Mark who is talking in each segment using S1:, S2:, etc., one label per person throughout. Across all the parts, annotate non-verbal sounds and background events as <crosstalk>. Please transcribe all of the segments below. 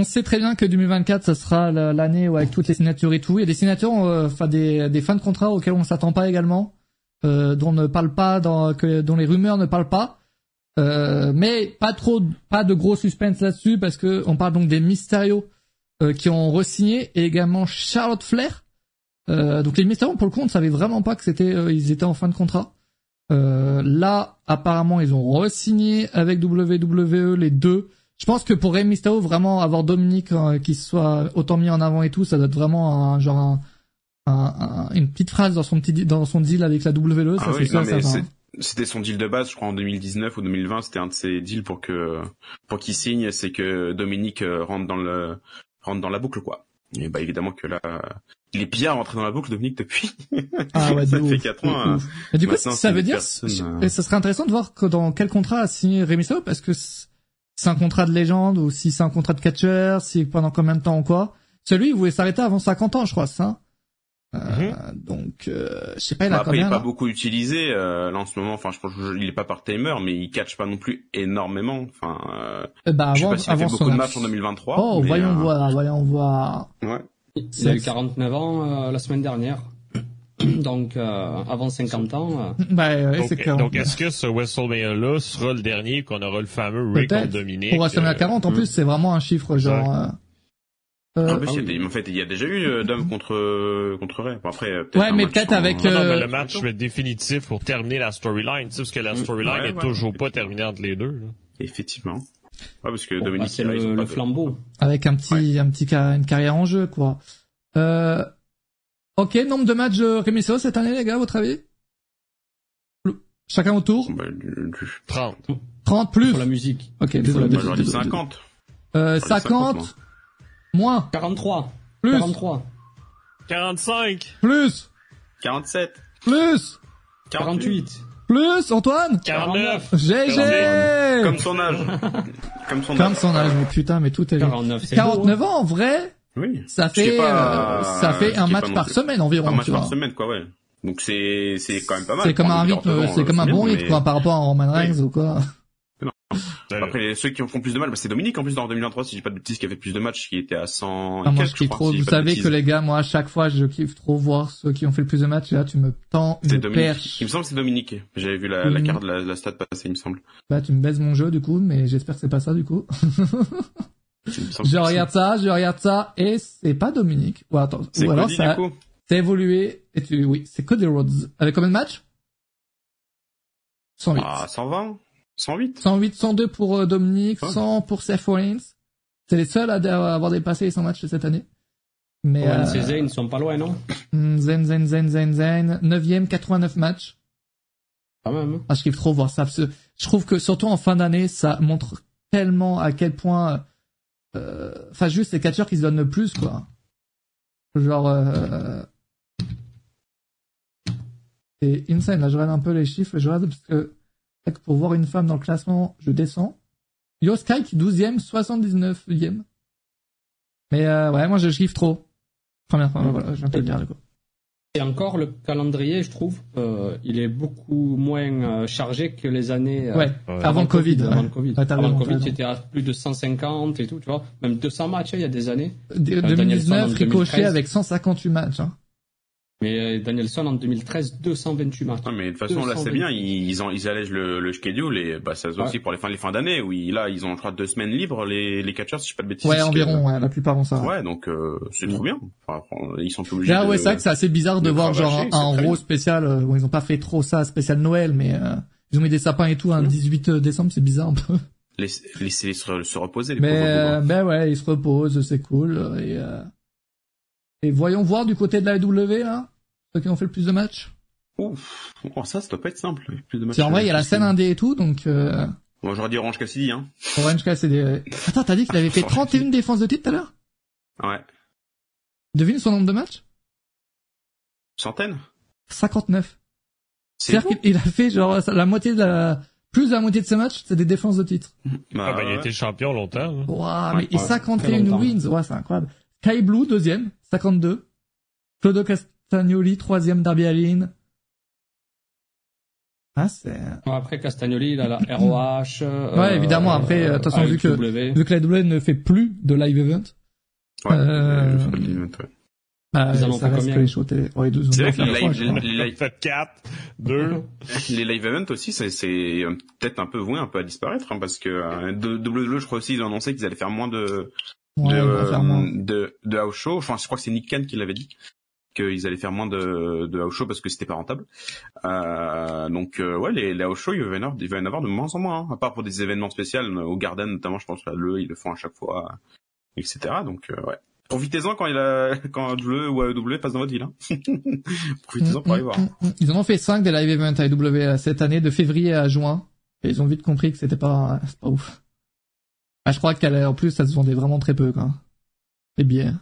S1: on sait très bien que 2024, ça sera l'année où avec toutes les signatures et tout. Il y a des signatures, euh, enfin des, des fins de contrat auxquels on s'attend pas également, euh, dont ne parle pas, dans, que, dont les rumeurs ne parlent pas. Euh, mais pas trop, pas de gros suspense là-dessus parce que on parle donc des Mysterio euh, qui ont re-signé et également Charlotte Flair. Donc les Mysterio pour le coup on ne savait vraiment pas que c'était, ils étaient en fin de contrat. là apparemment ils ont re-signé avec WWE les deux. Je pense que pour Rey Mysterio vraiment avoir Dominique qui soit autant mis en avant et tout, ça doit être vraiment un genre un, une petite phrase dans son petit dans son deal avec la WWE.
S2: Ah ça c'est sûr, c'était son deal de base, je crois en 2019 ou 2020, c'était un de ses deals pour que pour qu'il signe, c'est que Dominique euh, rentre dans le rentre dans la boucle quoi. Et bah évidemment que là, il est bien rentré dans la boucle Dominique depuis.
S1: Ah ouais, <laughs>
S2: ça fait 4 ans.
S1: Et du coup, ça veut dire, euh, et ça serait intéressant de voir que dans quel contrat a signé Rémi parce que c'est un contrat de légende ou si c'est un contrat de catcheur, si pendant combien de temps ou quoi. Celui, il voulait s'arrêter avant 50 ans, je crois, ça. Euh, mhm. Donc, euh, je sais pas, il a
S2: bah,
S1: Après,
S2: il
S1: est
S2: pas beaucoup utilisé euh, là en ce moment. Enfin, je pense qu'il est pas par timer, mais il catch pas non plus énormément. Enfin, euh,
S1: bah,
S2: je sais
S1: pas
S2: s'il a fait beaucoup de matchs en 2023.
S1: Oh, voyons voir, voyons voir.
S2: Ouais.
S3: Il a eu 49 ans la semaine dernière. <coughs> Donc, avant 50 ans.
S1: Bah, <coughs> ouais, c'est clair.
S4: Donc, est-ce que ce WrestleMania-là sera le dernier qu'on aura le fameux Rick contre Dominique?
S1: Pour WrestleMania 40, en plus, c'est vraiment un chiffre genre...
S2: Euh, en, fait, il y a déjà eu euh, Dom contre contre Ray. Bon, après,
S1: ouais, mais peut-être avec
S4: non, mais le match définitif pour terminer la storyline, tu sais, parce que la mm. storyline est toujours pas terminée entre les deux. Là.
S2: Effectivement. Ouais, parce que bon, Dominique,
S3: bah, c'est le, le flambeau.
S1: Avec un petit, un petit une carrière en jeu, quoi. Euh... Ok, nombre de matchs euh, Remisso cette année, les gars, votre avis? Chacun autour
S2: bah,
S4: 30.
S1: 30 plus
S3: Pour la musique.
S1: Ok, désolé.
S2: Bah, 50.
S1: Euh, 50 Moins.
S3: 43.
S1: Plus.
S3: 43.
S4: 45.
S1: Plus.
S2: 47.
S1: Plus.
S3: 48.
S1: Plus, Antoine?
S4: 49.
S1: GG
S2: Comme son âge. <laughs> Comme son
S1: âge. Comme son âge, mais putain, mais tout est...
S3: 49,
S1: 49 ans, en vrai?
S2: Oui.
S1: Ça fait, euh, ça fait un match par semaine environ,
S2: Un match
S1: tu
S2: par
S1: vois.
S2: semaine, quoi, ouais. Donc c'est, c'est quand même pas mal.
S1: C'est comme un rythme, c'est comme un bon rythme, quoi, par rapport à Roman Reigns ou quoi.
S2: Après, ceux qui font plus de mal, bah, c'est Dominique en plus dans 2023, si j'ai pas de bêtises, qui a fait plus de matchs, qui était à 100
S1: ah, moi,
S2: je
S1: kiffe trop. vous savez que les gars, moi, à chaque fois, je kiffe trop voir ceux qui ont fait le plus de matchs. Là, tu me tends une
S2: Dominique.
S1: perche.
S2: Il me semble que c'est Dominique. J'avais vu la, la carte, la, la stat passer, il me semble.
S1: Bah, tu me baises mon jeu, du coup, mais j'espère que c'est pas ça, du coup. <laughs> je regarde ça, je regarde ça, et c'est pas Dominique. Ou attends, ou alors ça, c'est évolué, et tu, oui, c'est Cody Rhodes. Avec combien de matchs? 108.
S2: Ah, 120? 108
S1: 108, 102 pour euh, Dominique, 100 pour Seth Rollins. C'est les seuls à avoir dépassé les 100 matchs de cette année.
S3: Mais ouais, euh, Zen, ils sont pas loin, non?
S1: Hmm, Zen, Zen, Zen, Zen, Zen. 9ème, 89 matchs.
S3: Quand même. Hein.
S1: Ah, je kiffe trop voir ça. je trouve que surtout en fin d'année, ça montre tellement à quel point... Enfin, euh, juste les catcheurs qui se donnent le plus, quoi. Genre... Euh, c'est insane. Là, je regarde un peu les chiffres. Je regarde parce que pour voir une femme dans le classement, je descends. Yoskite, 12e, 79e. Mais euh, ouais, moi je kiffe trop. Première fois, voilà, je viens de le dire du coup.
S3: Et encore, le calendrier, je trouve, euh, il est beaucoup moins euh, chargé que les années...
S1: Euh, ouais, avant, Covid,
S3: COVID. Avant le Covid. avant le Covid, c'était à plus de 150 et tout, tu vois. Même 200 matchs, hein, il y a des années.
S1: 2019, Ricochet avec 158 matchs. Hein.
S3: Mais euh, Danielson en 2013, 228 matchs.
S2: mais de toute façon là c'est bien, ils, ont, ils allègent le, le schedule et bah ça se aussi pour les fins les fins d'année où ils, là ils ont je crois deux semaines libres les les catchers si je pas de bêtises.
S1: Ouais environ, ouais, la plupart ont ça.
S2: Ouais donc euh, c'est trop bien. Enfin, ils sont plus obligés.
S1: Là ouais c'est vrai que c'est assez bizarre de, voir genre un, un spécial. Euh, bon ils ont pas fait trop ça spécial Noël mais euh, ils ont mis des sapins et tout un 18 décembre c'est bizarre un peu.
S2: Laissez se, se reposer les
S1: mais,
S2: pauvres.
S1: Ben ouais ils se reposent c'est cool et et voyons voir du côté de la W là. Ceux qui ont fait le plus de matchs
S2: Ouf, oh, ça, ça doit pas être simple. Plus de
S1: matchs. C'est en vrai, il y a la scène indé et tout, donc. Euh...
S2: Bon, j'aurais dit Orange Cassidy, hein.
S1: Orange Cassidy. Attends, t'as dit qu'il avait <laughs> fait 31 défenses de titre tout à l'heure?
S2: Ouais.
S1: Devine son nombre de matchs?
S2: Centaines
S1: 59. C'est-à-dire qu'il a fait genre la moitié de la plus de la moitié de ses matchs, c'est des défenses de titre.
S4: Bah, ah bah, il a été champion longtemps. Hein.
S1: Wow, mais ouais, 51 wins, ouais, c'est incroyable. Kai Blue, deuxième, 52. Claudio Cast Stagnoli, troisième Darby Allin. Ah, c'est...
S3: après, Castagnoli, il a la <clears throat> ROH.
S1: Euh, ouais, évidemment. Après, de toute façon, vu que, vu que la W ne fait plus de live event.
S2: Ouais, euh... event, ouais.
S1: Bah, ils en ont fait combien les shows
S2: télé. Ouais, deux,
S4: c'est vrai que les live, les live... fait 4, 2.
S2: les live events aussi, c'est, c'est peut-être un peu voué un peu à disparaître, hein, parce que euh, WWE, je crois aussi, ils ont annoncé qu'ils allaient faire moins de, ouais, de, euh, de, de house show. Enfin, je crois que c'est Nick Khan qui l'avait dit qu'ils allaient faire moins de, de house show parce que c'était pas rentable. Euh, donc euh, ouais, les, les house show, il va, y en avoir, il va y en avoir de moins en moins, hein, à part pour des événements spéciaux au Garden notamment, je pense là, le ils le font à chaque fois, etc. Donc euh, ouais. Profitez-en quand il a, quand W ou AEW passe dans votre ville. Hein. <laughs> Profitez-en pour aller voir.
S1: Ils en ont fait 5 des live events AEW euh, cette année, de février à juin. Et ils ont vite compris que c'était pas, pas ouf. Ah, je crois qu'en plus, ça se vendait vraiment très peu, quoi. Les billets.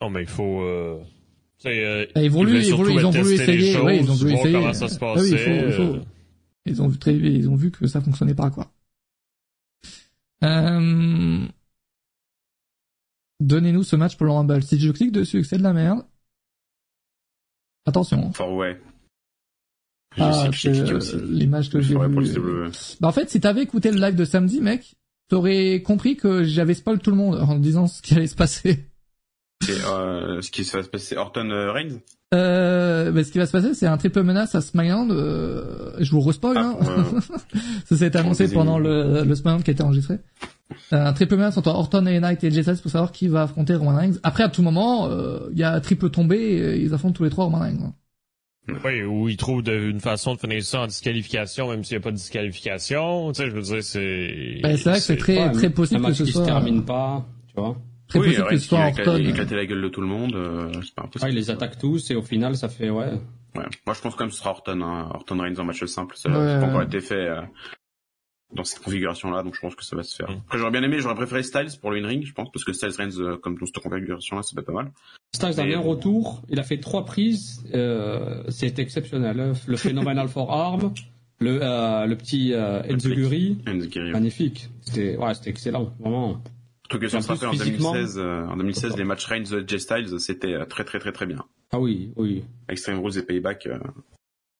S4: Non, mais il faut, euh...
S1: Euh, ils, ils, voulu, ils ont voulu essayer, choses, ils ont voulu essayer.
S4: Comment ça se passait. Ah oui, il faut, il faut.
S1: Euh. Ils ont vu très, ils ont vu que ça fonctionnait pas, quoi. Euh... Donnez-nous ce match pour le Rumble. Si je clique dessus et que c'est de la merde, attention.
S2: Enfin, ouais.
S1: Ah, c'est l'image que j'ai vue. Bah, en fait, si t'avais écouté le live de samedi, mec, t'aurais compris que j'avais spoil tout le monde en disant ce qui allait se passer.
S2: Euh, ce qui va se passer, Orton euh, Reigns?
S1: Euh, bah, ce qui va se passer, c'est un triple menace à SmackDown. Euh, je vous respoil, ah, hein. <laughs> ça s'est annoncé pendant le, le SmackDown qui a été enregistré. Euh, un triple menace entre Orton et Knight et J pour savoir qui va affronter Roman Reigns. Après, à tout moment, euh, il y a triple tombé et ils affrontent tous les trois Roman Reigns. Hein.
S4: Oui, ou ils trouvent une façon de finir ça en disqualification, même s'il n'y a pas de disqualification. Tu sais, je veux dire, c'est...
S1: Ben, c'est vrai que c'est très, très possible que ce soit...
S3: se termine pas, tu vois.
S1: Très oui, possible que ce soit Orton.
S2: éclater la gueule de tout le monde, euh, c'est pas impossible.
S3: Ah, ils les attaquent tous et au final, ça fait, ouais.
S2: Ouais. Moi, je pense quand même que ce sera Orton, hein. Orton Reigns en match simple. Ça n'a pas encore été fait. Euh dans cette configuration-là, donc je pense que ça va se faire. Mm. Après, j'aurais bien aimé, j'aurais préféré Styles pour le in-ring, je pense, parce que Styles Reigns, euh, comme dans cette configuration-là, ça fait pas mal.
S3: Styles a bien retour, il a fait trois prises, euh, c'est exceptionnel. Hein. Le Phenomenal <laughs> Forearm, le, euh, le petit euh, Enzuguri, magnifique. C'était, ouais, c'était excellent, vraiment.
S2: Tout que ça se rappelle en 2016, euh, en 2016, les matchs Reigns de J Styles, c'était euh, très très très très bien.
S3: Ah oui, oui.
S2: Extreme Rules et Payback,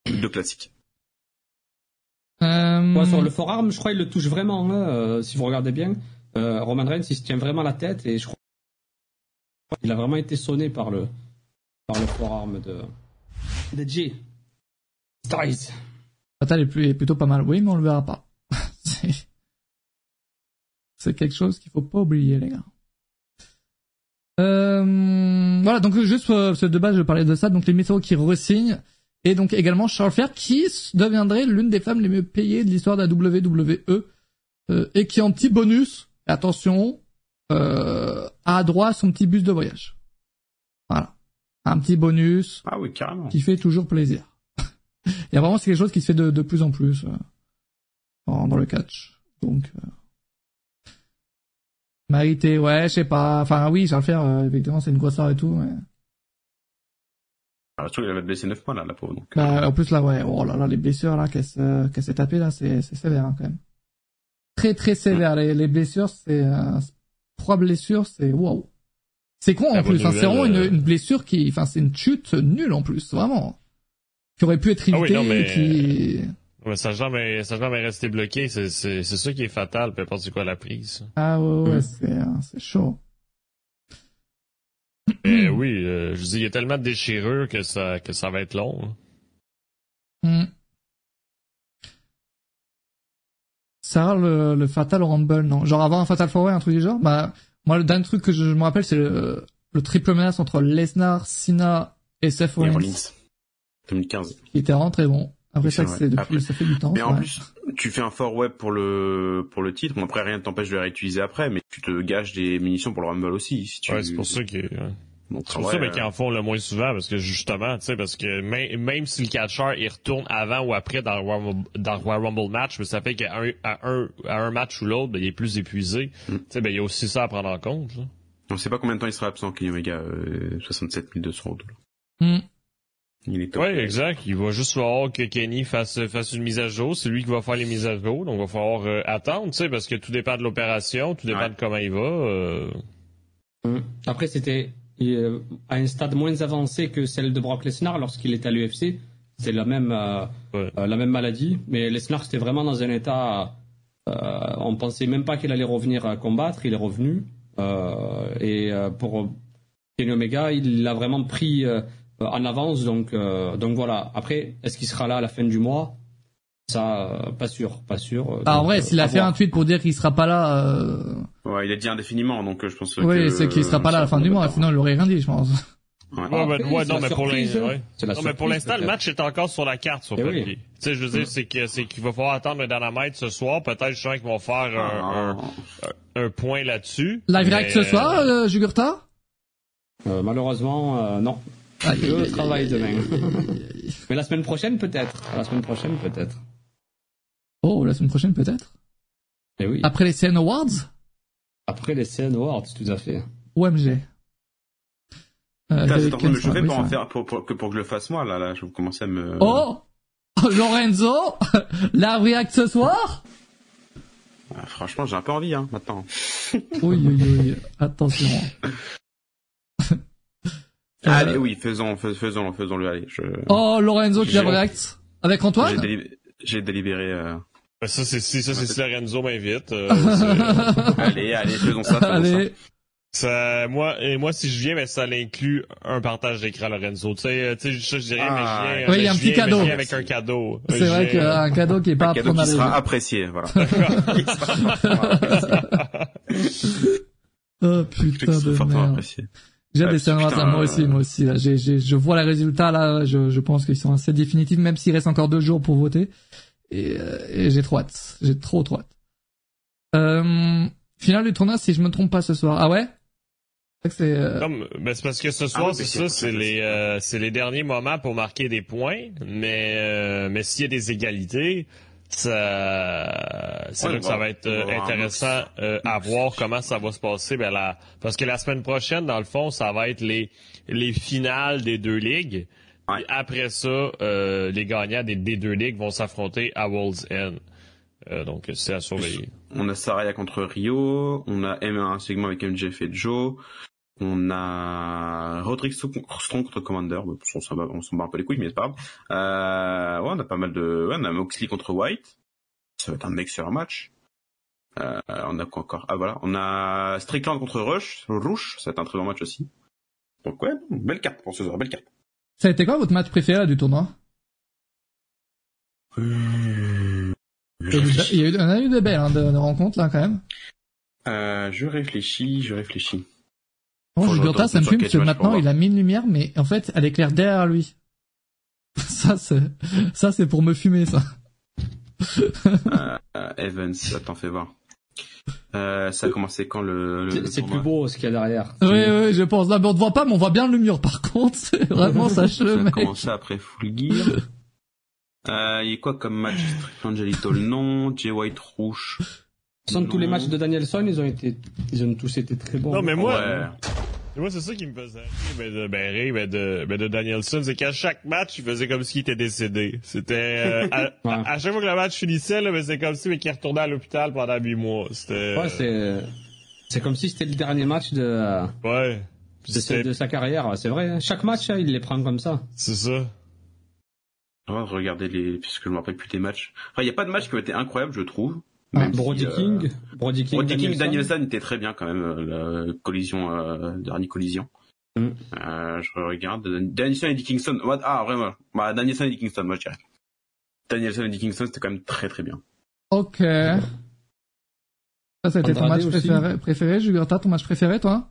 S2: deux classiques.
S3: Euh... sur le forearm, je crois qu'il le touche vraiment, hein, euh, si vous regardez bien. Euh, Roman Reigns, il se tient vraiment la tête et je crois qu'il a vraiment été sonné par le, par le forearm de, de J. Styles.
S1: Fatal est, plutôt pas mal, oui, mais on le verra pas. <laughs> C'est quelque chose qu'il faut pas oublier, les gars. Euh, voilà, donc juste ce de base, je parlais de ça. Donc les métaux qui ressignent. Et donc également Charles Flair, qui deviendrait l'une des femmes les mieux payées de l'histoire de la WWE, euh, et qui en petit bonus, attention, euh, a droit à son petit bus de voyage. Voilà. Un petit bonus.
S2: Ah oui, carrément.
S1: Qui fait toujours plaisir. <laughs> Il y a vraiment c'est quelque chose qui se fait de, de plus en plus euh, dans, le catch. Donc euh, mérité, ouais, je sais pas. Enfin oui, Charles Flair, euh, effectivement, c'est une grosse et tout. Mais...
S2: Ah, trouve qu'il avait blessé 9 mois là, la pauvre. Donc,
S1: bah, en plus là, ouais, oh là là, les blessures là qu'elle s'est tapée là, c'est sévère hein, quand même. Très très sévère. Les, les blessures, c'est euh, trois blessures, c'est waouh. C'est con en plus. Hein, c'est vraiment une, euh, une, blessure qui, enfin, c'est une chute nulle en plus, vraiment, qui aurait pu être évitée. Ah oui, non, mais... qui...
S4: Ouais, ça jamais, ça jamais resté bloqué. C'est c'est c'est ça qui est fatal, peu importe quoi la prise.
S1: Ah ouais, ouais, mm. c'est euh, c'est chaud.
S4: Eh <clears throat> oui, euh, je dis, il y a tellement de déchirures que ça, que ça va être long.
S1: Hein. Mm. Ça, le, le Fatal Rumble, non. Genre avant un Fatal Four un truc du genre? Bah, moi, le dernier truc que je, me rappelle, c'est le, le, triple menace entre Lesnar, Cena et Seth Rollins.
S2: 2015.
S1: Qui était très bon. Après ça, c'est depuis, ça fait du temps.
S2: Mais en plus, tu fais un fort web pour le pour le titre. Bon, après, rien ne t'empêche de le réutiliser après, mais tu te gages des munitions pour le Rumble aussi. Si tu...
S4: Ouais, c'est pour ça que. C'est pour ça qu'ils en font le moins souvent, parce que justement, tu sais, parce que même, si le catcher il retourne avant ou après dans le Royal Rumble, match, mais ça fait qu'à un, à un, à un match ou l'autre, ben, il est plus épuisé. Mm. Tu sais, ben, il y a aussi ça à prendre en compte. Là.
S2: On sait pas combien de temps il sera absent, Kenny Omega, euh, 67 200 dollars.
S1: Mm.
S4: Il est Oui, exact. Il va juste falloir que Kenny fasse, fasse une mise à jour. C'est lui qui va faire les mises à jour. Donc, il va falloir euh, attendre, tu sais, parce que tout dépend de l'opération, tout dépend de comment il va. Euh...
S3: Mm. Après, c'était euh, à un stade moins avancé que celle de Brock Lesnar lorsqu'il est à l'UFC. c'était la même, la même maladie. Mais Lesnar, c'était vraiment dans un état. on pensait même pas qu'il allait revenir combattre. Il est revenu. et pour Kenny Omega, il l'a vraiment pris en avance. Donc, donc voilà. Après, est-ce qu'il sera là à la fin du mois? Ça, pas sûr, pas sûr.
S1: Ah, en vrai, s'il a fait un tweet pour dire qu'il sera pas là. Euh...
S2: Ouais, il a dit indéfiniment, donc je pense.
S1: Oui, c'est qu'il sera pas là à la fin du mois. Sinon, il aurait rien dit, je pense.
S4: Ouais, ouais, ouais non, mais pour non, mais pour l'instant, le match est encore sur la carte sur eh papier. Tu sais, je veux dire, c'est que c'est qu'il va falloir attendre le Dynamite ce soir. Peut-être, je sens qu'ils vont faire un, un, un, point là-dessus.
S1: Live mais... ce soir, euh, Jugurta
S3: euh, Malheureusement, euh, non. Ah, je travaille demain. mais la semaine prochaine, peut-être. La semaine prochaine, peut-être.
S1: Oh, la semaine prochaine peut-être
S3: Eh oui.
S1: Après les CN Awards?
S3: Après les CN Awards, tout à fait.
S1: OMG.
S2: Euh, Putain, train de me chauffer pour en faire, pour, pour, que, pour que je le fasse moi, là, là, je vais commencer à me...
S1: Oh <laughs> Lorenzo <laughs> La react ce soir?
S2: Ah, Franchement, j'ai un peu envie, hein, maintenant.
S1: oui, oui, oui, <laughs> attention.
S2: Allez, oui, faisons, faisons, faisons-le, allez. Je...
S1: Oh, Lorenzo qui la react Avec Antoine
S2: j'ai délibéré. Euh...
S4: Ben, ça c'est si ça c'est si Lorenzo m'invite. Euh, <laughs>
S2: allez allez faisons ça. Faisons allez.
S4: Ça. ça. moi et moi si je viens mais ça l'inclut un partage d'écran Lorenzo tu sais tu sais je, dirais ah, mais je viens
S1: oui, il y a un petit cadeau
S4: avec un cadeau
S1: c'est vrai qu'un cadeau qui est pas
S2: un cadeau qui sera apprécié voilà <laughs>
S1: oh putain de merde j'ai des scènes à moi aussi, moi aussi. Là. J'ai, j'ai, je vois les résultats là. Je, je pense qu'ils sont assez définitifs, même s'il reste encore deux jours pour voter. Et, euh, et j'ai trop hâte. J'ai trop trop hâte. Euh, finale du tournoi, si je me trompe pas ce soir. Ah ouais?
S4: C'est euh... ben c'est parce que ce soir, ah c'est ça, c'est les, euh, c'est les derniers moments pour marquer des points. Mais, euh, mais s'il y a des égalités, ça, c'est là que ça va être euh, intéressant euh, à voir comment ça va se passer. Ben, la, parce que la semaine prochaine, dans le fond, ça va être les, les finales des deux ligues. après ça, euh, les gagnants des, des, deux ligues vont s'affronter à World's End. donc, c'est à surveiller.
S2: On a Saraya contre Rio, on a M1 segment avec MJF et Joe, on a Roderick Strong contre Commander. On s'en bat un peu les couilles, mais c'est pas grave. Euh, ouais, on a pas mal de... Ouais, on a Moxley contre White. Ça va être un excellent match. Euh, on a quoi encore? Ah voilà, on a Strickland contre Rush. Rush, ça va être un très bon match aussi. Donc ouais, belle carte pour ce soir, belle carte.
S1: Ça a été quoi votre match préféré du tournoi?
S2: Euh...
S1: Il y a eu, on a eu des belles hein, de, de rencontres là quand même.
S2: Euh, je réfléchis, je réfléchis.
S1: Bon, Jugurta, ça me fume parce que maintenant il a mis une lumière, mais en fait, elle éclaire derrière lui. <laughs> ça, c'est, ça, c'est pour me fumer, ça.
S2: euh, <laughs> Evans, t'en fais voir. Euh, ça a commencé quand le,
S3: le c'est plus beau ce qu'il y a derrière.
S1: Oui, oui, je pense. Là, mais on ne voit pas, mais on voit bien le mur. Par contre, <laughs> vraiment ça
S2: Ça a commencé après Full Gear. Euh, il y a quoi comme match? Angelito le nom, Jay White Rouge.
S3: Sans tous les matchs de Danielson, ils ont été, ils ont tous été très bons.
S4: Non, mais moi, moi c'est ça qui me faisait rire, de, ben, rire, ben, de, ben, de Danielson, c'est qu'à chaque match, il faisait comme s'il était décédé. C'était, euh, à, <laughs> chaque fois que le match finissait, là, ben, c'est comme si, mais qu'il retournait à l'hôpital pendant huit mois. C'était.
S3: Ouais, c'est, c'est comme si c'était le dernier match de.
S4: Ouais.
S3: De, de sa carrière, c'est vrai. Hein. Chaque match, hein, il les prend comme ça.
S4: C'est ça.
S2: Regardez les, puisque je me rappelle plus des matchs. Enfin, il n'y a pas de match qui ont été incroyables, je trouve.
S3: Brody, King, Brody King,
S2: Brody King, Danielson était très bien quand même euh, la collision, euh, dernière collision. Mm. Euh, je regarde Danielson et Dickinson. Ah vraiment, bah, Danielson et Dickinson, moi je dirais. Danielson et Dickinson c'était quand même très très bien.
S1: Ok. Ça, c'était ton match préféré, préféré, Jugurta, ton match préféré, toi?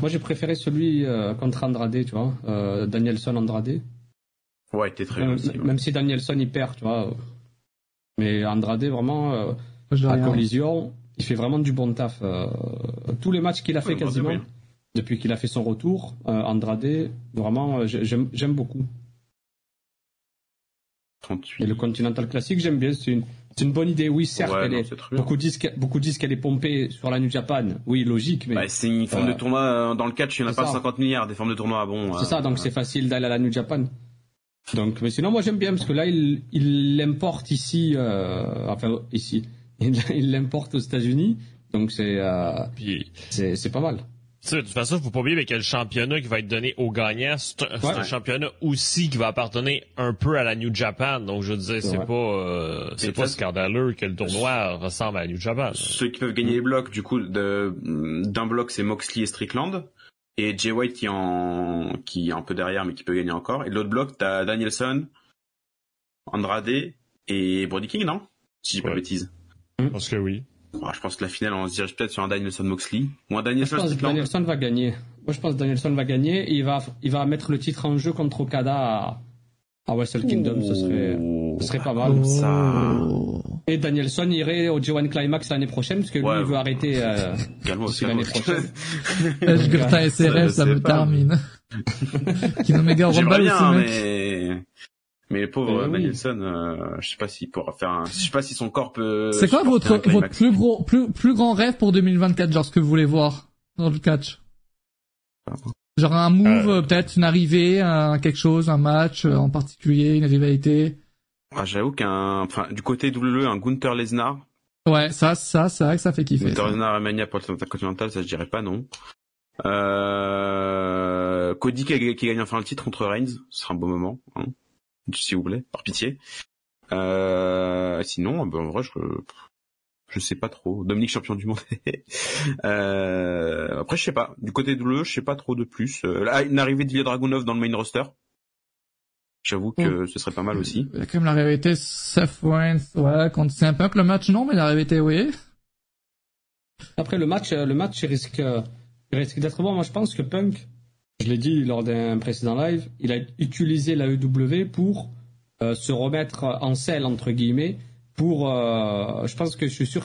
S3: Moi, j'ai préféré celui euh, contre Andrade, tu vois, euh, Danielson Andrade.
S2: Ouais, il était très bien aussi,
S3: Même si Danielson il perd, tu vois. Mais Andrade, vraiment, à collision, il fait vraiment du bon taf. Euh, tous les matchs qu'il a fait quasiment, depuis qu'il a fait son retour, euh, Andrade, vraiment, euh, j'aime beaucoup. 38. Et le Continental Classic, j'aime bien. C'est une, une, bonne idée. Oui, certes, elle est, beaucoup, disent beaucoup disent qu'elle est pompée sur la New Japan. Oui, logique, mais.
S2: Bah, c'est une forme de tournoi, dans le catch, il n'y en a pas 50 milliards, des formes de tournois, bon.
S3: C'est ça, donc c'est facile d'aller à la New Japan. Donc, mais sinon, moi, j'aime bien, parce que là, il, il l'importe ici, enfin, ici <laughs> il l'importe aux États-Unis, donc c'est euh, c'est pas mal.
S4: de toute façon, faut pas oublier que le championnat qui va être donné aux gagnants, c'est un, championnat aussi qui va appartenir un peu à la New Japan. Donc, je disais, c'est pas, euh, c'est pas scandaleux que le tournoi ressemble à la New Japan.
S2: Ceux qui peuvent gagner les blocs, du coup, d'un bloc, c'est Moxley et Strickland. Et Jay White qui, en, qui est un peu derrière, mais qui peut gagner encore. Et l'autre bloc, t'as Danielson, Andrade et Brody King, non? Si j'ai pas de bêtises.
S4: Je pense que oui
S2: je pense que la finale, on se dirige peut-être sur un Danielson Moxley ou un Danielson.
S3: Je pense que Danielson va gagner. Moi, je pense que Danielson va gagner et il va, il va mettre le titre en jeu contre Okada à, à Wrestle Kingdom. Ce serait, ce serait pas mal. Ça... Et Danielson irait au G1 Climax l'année prochaine parce que lui, il veut arrêter euh, <laughs> l'année prochaine. <laughs>
S1: Je SRS, ça me termine. <laughs> Qui nous méga
S2: Rumble aussi, mais... Mais le pauvre Danielson, euh, je sais pas s'il pourra faire un... je sais pas si son corps peut.
S1: C'est quoi votre votre plus gros plus plus grand rêve pour 2024, genre ce que vous voulez voir dans le catch? Genre un move, euh... peut-être une arrivée, un quelque chose, un match euh, en particulier, une rivalité?
S2: Ah, j'avoue qu'un, enfin, du côté WWE, un Gunther Lesnar.
S1: Ouais, ça, ça, c'est vrai que ça fait kiffer.
S2: Gunther Lesnar et Mania pour le continental, ça je dirais pas non. Euh... Cody qui, qui gagne enfin le titre contre Reigns, ce sera un beau moment. Hein s'il vous plaît, par pitié. Euh, sinon, ben, en vrai, je, je sais pas trop. Dominique champion du monde. <laughs> euh, après, je sais pas. Du côté de l'E, je sais pas trop de plus. Euh, là, une arrivée d'Ilya Dragunov dans le main roster. J'avoue que ce serait pas mal aussi.
S1: Il y a quand même la rivalité Seth Rollins, ouais, quand c'est un peu que le match, non, mais la rivalité, oui.
S3: Après, le match, le match, risque, risque d'être bon. Moi, je pense que Punk, je l'ai dit lors d'un précédent live, il a utilisé la EW pour euh, se remettre en selle, entre guillemets, pour, euh, je pense que je suis sûr,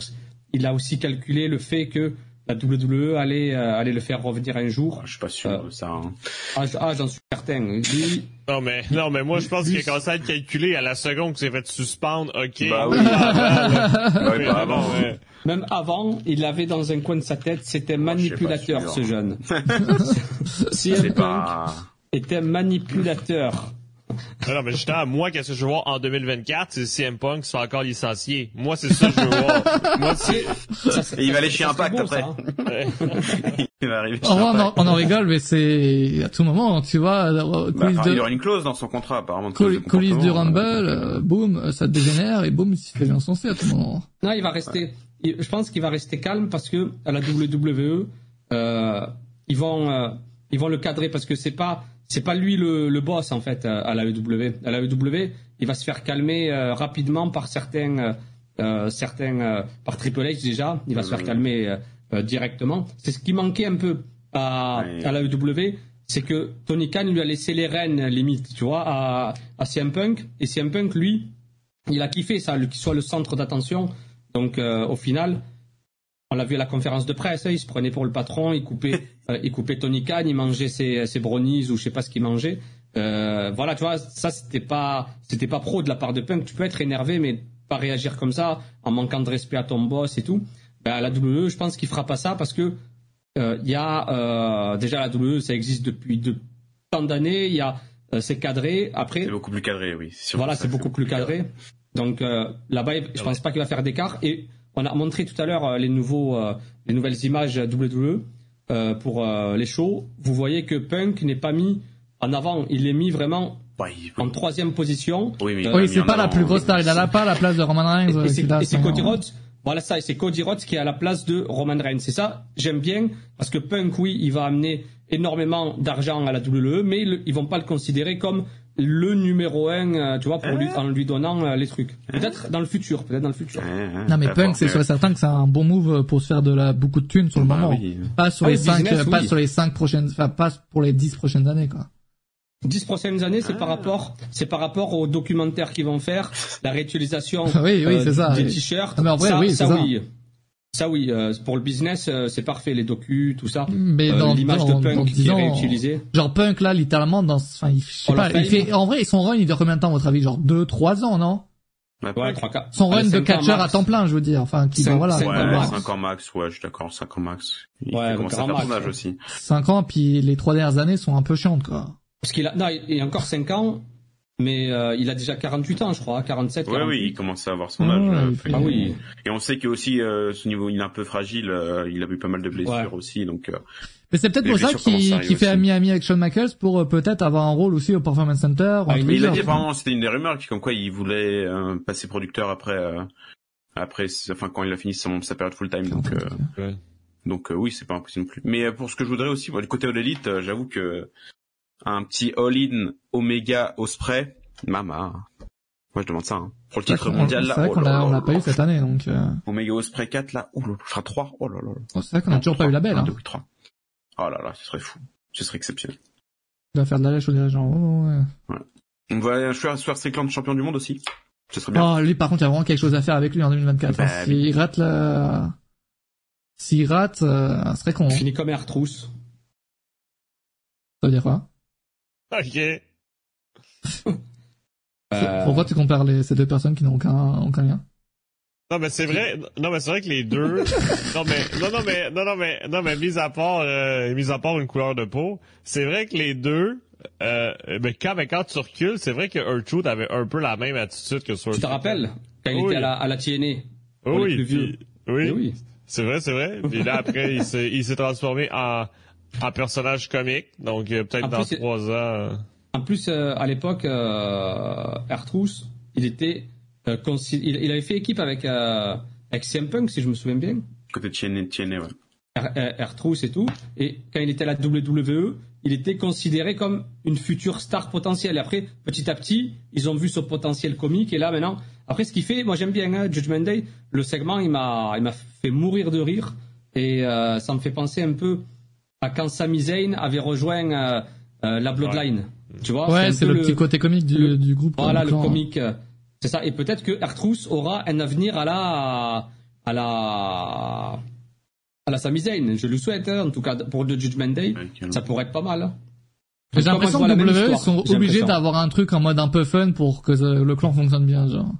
S3: il a aussi calculé le fait que la WWE allait, euh, allait le faire revenir un jour.
S2: Ah, je suis pas sûr de ça. Hein.
S3: Ah, ah, j'en suis certain.
S4: Non mais non mais moi je pense qu'il a commencé à être calculé à la seconde que c'est fait suspendre. Ok.
S2: Bah oui. <laughs> bah
S3: oui, bah avant. Même avant, il avait dans un coin de sa tête, c'était manipulateur ce jeune. <laughs> CM Punk était manipulateur.
S4: Non, mais justement, moi, qu'est-ce que je veux voir en 2024, c'est CM Punk soit encore licencié. Moi, c'est ça que je veux voir. <laughs> Moi, c'est...
S2: Et il va aller chez Impact après. Hein. <laughs>
S1: il va arriver chez oh, on, en, on, en, rigole, mais c'est à tout moment, tu vois.
S2: Euh, bah, de... Il y aura une clause dans son contrat, apparemment.
S1: Colis du Rumble, euh, boum, ça dégénère et boum, il se fait bien à tout moment.
S3: Non, il va rester. Je pense qu'il va rester calme parce que à la WWE, euh, ils vont, euh, ils vont le cadrer parce que c'est pas c'est pas lui le, le, boss en fait à la EW. À la EW, il va se faire calmer euh, rapidement par certains, euh, certains euh, par Triple H déjà. Il va se faire calmer directement. C'est ce qui manquait un peu à, à la EW, c'est que Tony Khan lui a laissé les rênes limite, tu vois, à, à CM Punk. Et CM Punk, lui, il a kiffé ça, qu'il soit le centre d'attention. Donc au final, on l'a vu à la conférence de presse, hein, il se prenait pour le patron, il coupait, <laughs> euh, il coupait Tony Khan, il mangeait ses, ses brownies ou je sais pas ce qu'il mangeait. Euh, voilà, tu vois, ça c'était pas, c'était pas pro de la part de Punk. Tu peux être énervé, mais pas réagir comme ça, en manquant de respect à ton boss et tout. Ben, à la WWE, je pense qu'il fera pas ça parce que euh, il y a déjà la WWE, ça existe depuis de, tant d'années. Il y a c'est cadré. Après,
S2: c'est beaucoup plus cadré, oui.
S3: Voilà, c'est beaucoup plus cadré. Donc là-bas, je pense pas qu'il va faire d'écart et on a montré tout à l'heure euh, les nouveaux, euh, les nouvelles images WWE euh, pour les shows. Vous voyez que Punk n'est pas mis en avant, il est mis vraiment en troisième position.
S1: Oui, oui c'est pas la plus grosse star. Il a pas la place de Roman Reigns.
S3: Et, c'est Cody Rhodes. Voilà ça, et c'est Cody Rhodes qui est à la place de Roman Reigns. C'est ça, j'aime bien, parce que Punk, oui, il va amener énormément d'argent à la WWE, mais ils vont pas le considérer comme le numéro un, euh, tu vois, pour lui, hein en lui donnant euh, les trucs. Peut-être dans le futur, peut-être dans le futur.
S1: Non mais Punk, c'est certain que c'est un bon move pour se faire de la beaucoup de thunes sur le bah moment. Pas sur ah les cinq, pas sur les cinq prochaines, enfin pas pour les dix prochaines années quoi.
S3: Dix prochaines années, c'est par ah. rapport, c'est par rapport aux documentaires qu'ils vont faire, la réutilisation <laughs>
S1: oui, oui,
S3: euh,
S1: ça.
S3: des t-shirts.
S1: Ah, mais en vrai, oui, ça,
S3: oui. Ça oui, euh, pour le business, euh, c'est parfait, les docus, tout ça. Mais euh, dans l'image de Punk qui est réutilisée.
S1: Genre Punk là, littéralement, dans, enfin, il, je sais pas, il fait, en vrai, son run, il dure combien de temps, à votre avis, genre deux, trois ans, non?
S3: Ouais, 3, 4.
S1: Son run de catcher à temps plein, je veux dire. Enfin, qui,
S2: 5,
S1: voilà.
S2: 5 ouais, max. 5 ans max, ouais, je suis d'accord, 5 ans max. Il ouais, commence à faire son âge aussi.
S1: 5 ans, puis les trois dernières années sont un peu chiantes, quoi.
S3: Parce qu'il a, non, il y a encore 5 ans, mais euh, il a déjà 48 ans, je crois, 47.
S2: Oui, oui, il commence à avoir son âge.
S1: Ouais,
S2: euh, fait-
S3: Ah oui.
S2: Et on sait que aussi euh, ce niveau, il est un peu fragile. euh, il a eu pas mal de blessures
S3: Ouais.
S2: aussi, donc. euh,
S1: Mais c'est peut-être pour ça qu'il qu'il fait à
S2: aussi.
S1: Miami avec Shawn Michaels pour euh, peut-être avoir un rôle aussi au Performance Center. un
S3: Ah,
S2: Mais il a dit apparemment, c'était une des rumeurs, qui comme quoi il voulait euh, passer producteur après, euh, après, enfin quand il a fini son, sa période full time. Donc, euh,
S4: Ouais.
S2: donc euh, oui, c'est pas impossible non plus. Mais euh, pour ce que je voudrais aussi, du côté de l'élite, euh, j'avoue que un petit all-in Omega Osprey, mama. Moi, je demande ça. Hein. Pour le
S1: C'est
S2: titre mondial,
S1: c'est
S2: là,
S1: vrai
S2: oh
S1: qu'on l'a on l'a pas eu cette année, donc euh,
S2: Omega Osprey 4 là, oh là là, enfin 3, oh là là là.
S1: oh, c'est vrai qu'on a toujours pas eu la belle.
S2: Un,
S1: Hein.
S2: deux, oui, trois. Oh là là, ce serait fou. Ce serait exceptionnel.
S1: Il va faire de la lèche au dirigeant. Oh, ouais.
S2: On va Stuart Strickland champion du monde aussi. Ce serait bien.
S1: Oh, lui, par contre, il y a vraiment quelque chose à faire avec lui en 2024.
S2: Bah,
S1: hein. S'il rate la... S'il rate, euh, ce serait con. hein.
S3: Fini comme Air Trousse.
S1: Ça veut dire quoi? <laughs>
S4: Ok.
S3: Euh,
S1: Pourquoi tu compares les, ces deux personnes qui n'ont aucun, aucun lien?
S4: Non mais c'est vrai, non mais c'est vrai que les deux, <laughs> non mais non non mais non non mais non mais mis à part euh, mis à part une couleur de peau, c'est vrai que les deux, euh, mais quand mais quand tu recules, c'est vrai que Ertrude avait un peu la même attitude que sur.
S3: tu te rappelles? Quand il
S4: Oui.
S3: était à la, à la TNA pour
S4: Oui, puis- oui,
S3: Eh oui.
S4: c'est vrai c'est vrai. Puis là après il s'est il s'est transformé en en personnage comique, donc euh, peut-être dans trois ans. euh,
S3: En plus, euh, à l'époque, euh, Ertrous, il était, euh, il, il avait fait équipe avec euh, avec CM Punk, si je me souviens bien.
S2: Côté TNA, TNA, ouais.
S3: Ertrous et tout. Et quand il était à la WWE, il était considéré comme une future star potentielle. Et après, petit à petit, ils ont vu ce potentiel comique. Et là, maintenant, après, ce qu'il fait, moi j'aime bien hein, Judgment Day. Le segment, il m'a, il m'a fait mourir de rire. Et euh, ça me fait penser un peu quand Sami Zayn avait rejoint euh, euh, la Bloodline. Tu vois
S1: Ouais, c'est le, petit côté comique du,
S3: le-
S1: du groupe.
S3: voilà, le
S1: clan.
S3: comique. euh, C'est ça. Et peut-être que Ertrous aura un avenir à la, à la, à la Sami Zayn. Je le souhaite, hein, en tout cas, pour le Judgment Day.
S2: Ouais.
S3: Ça pourrait être pas mal. hein.
S1: J'ai l'impression que WWE ils
S3: histoire,
S1: sont
S3: j'ai
S1: obligés d'avoir un truc en mode un peu fun pour que le clan fonctionne bien, genre.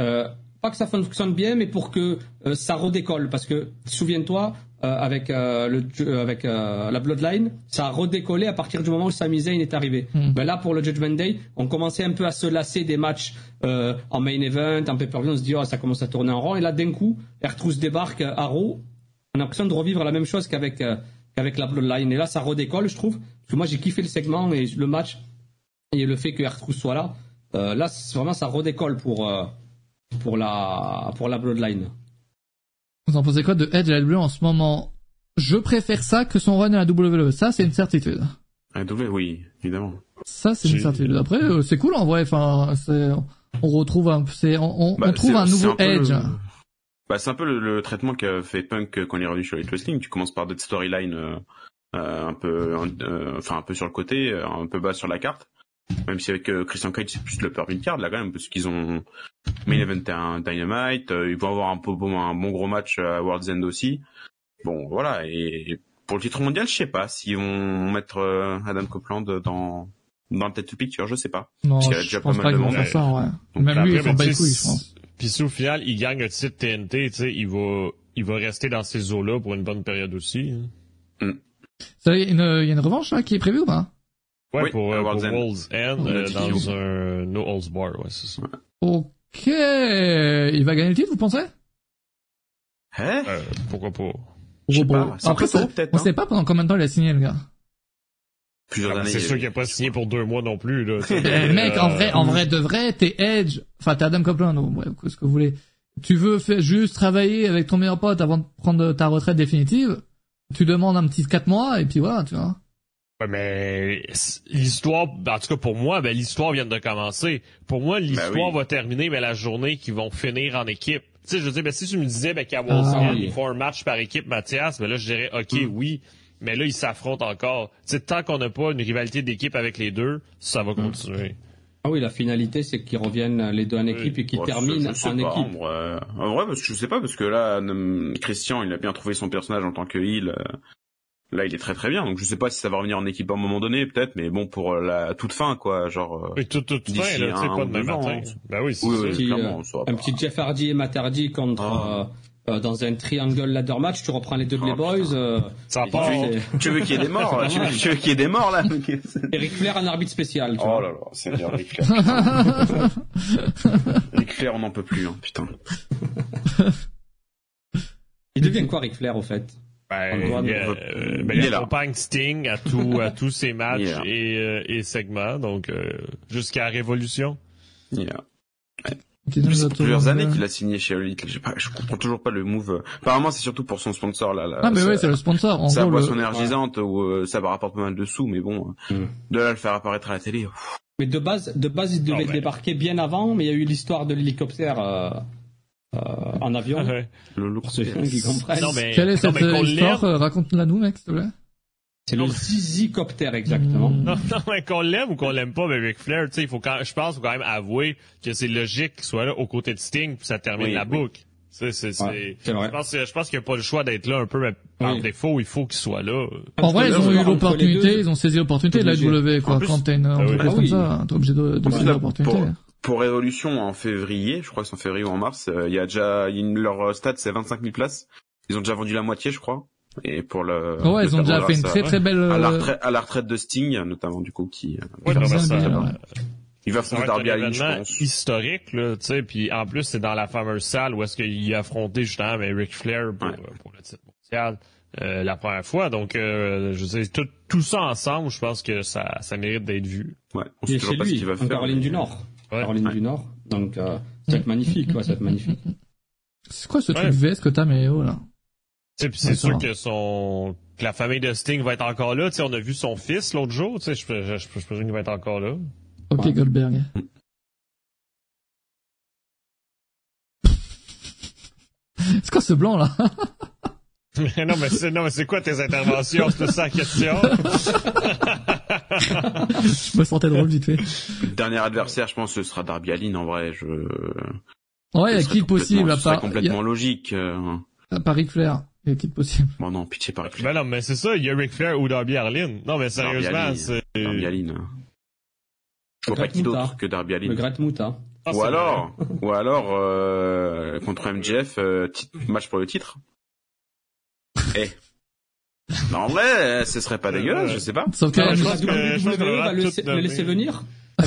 S3: Euh, pas que ça fonctionne bien, mais pour que euh, ça redécolle. Parce que, souviens-toi, euh, avec, euh, le, euh, avec euh, la Bloodline, ça a redécollé à partir du moment où Sami Zayn est arrivé. Ben là, pour le Judgment Day, on commençait un peu à se lasser des matchs en main event, en pay-per-view. On se dit, oh, ça commence à tourner en rond. Et là, d'un coup, Ertrous débarque à Raw. On a l'impression de revivre la même chose qu'avec qu'avec la Bloodline. Et là, ça redécolle, je trouve. Parce que moi, j'ai kiffé le segment et le match et le fait que Ertrous soit là. Là, vraiment, ça redécolle pour pour la pour la Bloodline.
S1: Vous en pensez quoi de Edge à la WWE en ce moment? Je préfère ça que son run à la WWE. Ça, c'est une certitude.
S2: Ah, doublé, oui, évidemment.
S1: Ça, c'est une certitude. Après, euh, c'est cool en vrai. Enfin, on retrouve un, c'est, on,
S2: Bah,
S1: on trouve un nouveau
S2: le-
S1: Edge.
S2: Bah, c'est un peu le, le traitement qu'a fait Punk quand il est revenu sur Elite Wrestling. Tu commences par des storylines euh, euh, un peu, enfin un peu sur le côté, un peu bas sur la carte. Même si avec euh, Christian Cage c'est plus le peur card là quand même parce qu'ils ont main event un Dynamite, euh, ils vont avoir un peu bon, un bon gros match à World's End aussi. Bon voilà et pour le titre mondial je sais pas s'ils vont mettre euh, Adam Copeland dans dans le tête picture je sais pas.
S1: Non,
S2: Parce qu'il y a
S1: je
S2: déjà
S1: pense
S2: pas
S1: pas
S2: mal
S1: qu'ils
S2: de
S1: vont
S2: monde.
S1: faire ça, ouais.
S2: Donc,
S1: Même lui, il s'en bat les couilles, je pense.
S4: Puis si au final il gagne le titre TNT, tu sais, il va il va rester dans ces eaux-là pour une bonne période aussi. hein.
S1: Ça, il y a une, il y a une revanche, là, qui est prévue ou pas?
S4: Ouais,
S2: Oui,
S4: pour, euh, pour
S2: World's End.
S4: World's End,
S2: On a
S4: euh, dans un No Holds Bar, ouais, c'est ça.
S1: Ok. Il va gagner le titre, vous pensez?
S2: Hein?
S4: Euh, pourquoi pas?
S2: Je sais
S1: Bon,
S2: pas, c'est
S1: Après,
S2: tôt,
S1: ça-
S2: peut-être,
S1: on sait pas pendant combien de temps il a signé, le gars.
S2: Plusieurs
S4: Ah,
S2: années.
S4: c'est sûr qu'il n'a pas signé pour deux mois non plus, là. <laughs>
S1: Eh, mec, en vrai, en vrai de vrai, t'es Edge, enfin t'es Adam Copeland, ou ouais, ce que vous voulez. Tu veux faire juste travailler avec ton meilleur pote avant de prendre ta retraite définitive? Tu demandes un petit 4 mois et puis voilà, tu vois.
S4: Ouais, mais l'histoire, en tout cas pour moi, ben l'histoire vient de commencer. Pour moi, l'histoire
S2: Ben oui.
S4: va terminer, mais la journée qu'ils vont finir en équipe. Tu sais, je veux dire, ben, si tu me disais ben, qu'à
S1: Ah,
S4: Wolfsburg,
S3: oui.
S4: ils font un match par équipe, Mathias, ben là, je dirais, OK,
S2: Mm.
S4: oui, mais là, ils s'affrontent encore. Tu sais, tant qu'on n'a pas une rivalité d'équipe avec les deux, ça
S2: Mm.
S4: va continuer.
S3: Ah oui, la finalité, c'est qu'ils reviennent les deux en équipe et qu'ils
S2: Ouais,
S3: terminent
S2: je
S3: en
S2: pas,
S3: équipe.
S2: En vrai, en vrai, parce que je sais pas, parce que là, hum, Christian, il a bien trouvé son personnage en tant que heel. Là, il est très très bien. Donc, je sais pas si ça va revenir en équipe à un moment donné, peut-être, mais bon, pour euh, la toute fin, quoi, genre. euh,
S4: Et tout, tout, tout
S2: D'ici
S4: fin, là, tu
S2: un
S4: pas
S2: ou
S4: demain
S2: deux ans,
S4: matin.
S2: hein.
S4: Ben oui, c'est
S2: Oui, oui. Clairement,
S3: euh, un
S2: pas.
S3: petit Jeff Hardy et Matt Hardy contre
S2: Ah.
S3: euh, dans un triangle ladder match, tu reprends les deux oh, Boys. Euh,
S2: ça part. Tu veux, qu'il y ait des morts Tu veux, qu'il y ait des morts là? <laughs>
S3: Eric Flair un arbitre spécial. Tu
S2: oh là là, c'est bien Eric Flair. <laughs> Eric Flair, on n'en peut plus, hein, putain.
S3: Il devient quoi Eric Flair au fait?
S4: Ben, il, euh, ben, il, accompagne Sting à, tout, à <laughs> tous ses matchs et, euh, et segments, donc euh, jusqu'à Révolution.
S2: Yeah. Ouais. plusieurs années qu'il a signé chez Elite. Je, pas, je comprends toujours pas le move. Apparemment, c'est surtout pour son sponsor là.
S1: ah mais oui, c'est le sponsor. En
S2: sa boisson énergisante où ça va rapporter pas mal de sous, mais bon, mm. de là le faire apparaître à la télé.
S3: Mais de base, de base, il devait débarquer bien avant, mais il y a eu l'histoire de l'hélicoptère. Euh euh, en avion. <laughs> Ah
S2: le
S3: Pour ceux qui comprennent.
S1: Non, mais, Quelle est cette histoire euh, Raconte-la nous, mec, s'il te plaît.
S3: C'est le Zizicoptère, exactement.
S4: Non, non, mais qu'on l'aime ou qu'on l'aime pas, mais Ric Flair, tu sais, il faut quand, je pense, faut quand même avouer que c'est logique qu'il soit là aux côtés de Sting, puis ça termine la boucle. C'est, c'est, c'est, je pense, je pense qu'il n'y a pas le choix d'être là un peu, mais par défaut, il faut qu'il soit là.
S1: En vrai, ils ont eu l'opportunité, ils ont saisi l'opportunité de la W, quoi. Quand t'as une ah entreprise comme ça, t'es obligé de, de saisir l'opportunité
S2: pour Révolution en février, je crois que c'est en février ou en mars, euh, il y a déjà leur stade c'est 25 000 places. Ils ont déjà vendu la moitié, je crois. Et pour le
S1: oh ouais, ils ont déjà fait une très très belle
S2: à la, retraite, à la retraite de Sting notamment du coup qui
S4: euh, ouais, il, ça,
S2: il va faire Darby Allin, je pense.
S4: historique là, tu sais, puis en plus c'est dans la fameuse salle où est-ce qu'il a affronté justement avec Ric Flair pour, pour le titre mondial. Euh, la première fois. Donc, euh, je sais, tout, tout ça ensemble, je pense que ça, ça mérite d'être vu.
S2: Ouais, on sait toujours pas ce qu'il va faire. En
S3: Caroline du Nord. Caroline du Nord. Donc, euh, ça va être magnifique, quoi, ça va être magnifique.
S1: C'est quoi ce truc veste que t'as, mais oh là?
S4: C'est sûr que son que la famille de Sting va être encore là. sais, on a vu son fils l'autre jour. Je, je, je, je présume qu'il va être encore là.
S1: Ok, Goldberg. <laughs> C'est quoi ce blanc là? <laughs>
S4: mais non, mais c'est, non, mais c'est quoi tes interventions? C'est ça la question?
S1: je me sentais drôle vite fait.
S2: dernier adversaire, je pense, ce sera Darby Allin, en vrai, je...
S1: Ouais, il y a qui possible, à part...
S2: complètement logique. Euh...
S1: À part Ric Flair. Il y a qui possible?
S2: Bon, non, pitié par Ric Flair.
S4: Ben non, mais c'est ça, il y a Ric Flair ou Darby Allin. Non, mais sérieusement, c'est...
S2: Darby Allin. Je vois pas qui d'autre que Darby Allin.
S3: Le Gret Mouta.
S2: Ah, ou, alors, ou alors, euh, contre MJF, euh, match pour le titre. Eh. en vrai, ce serait pas dégueulasse, je sais pas.
S1: Sauf que, je pense que,
S3: WWE va le, laisser venir. <laughs>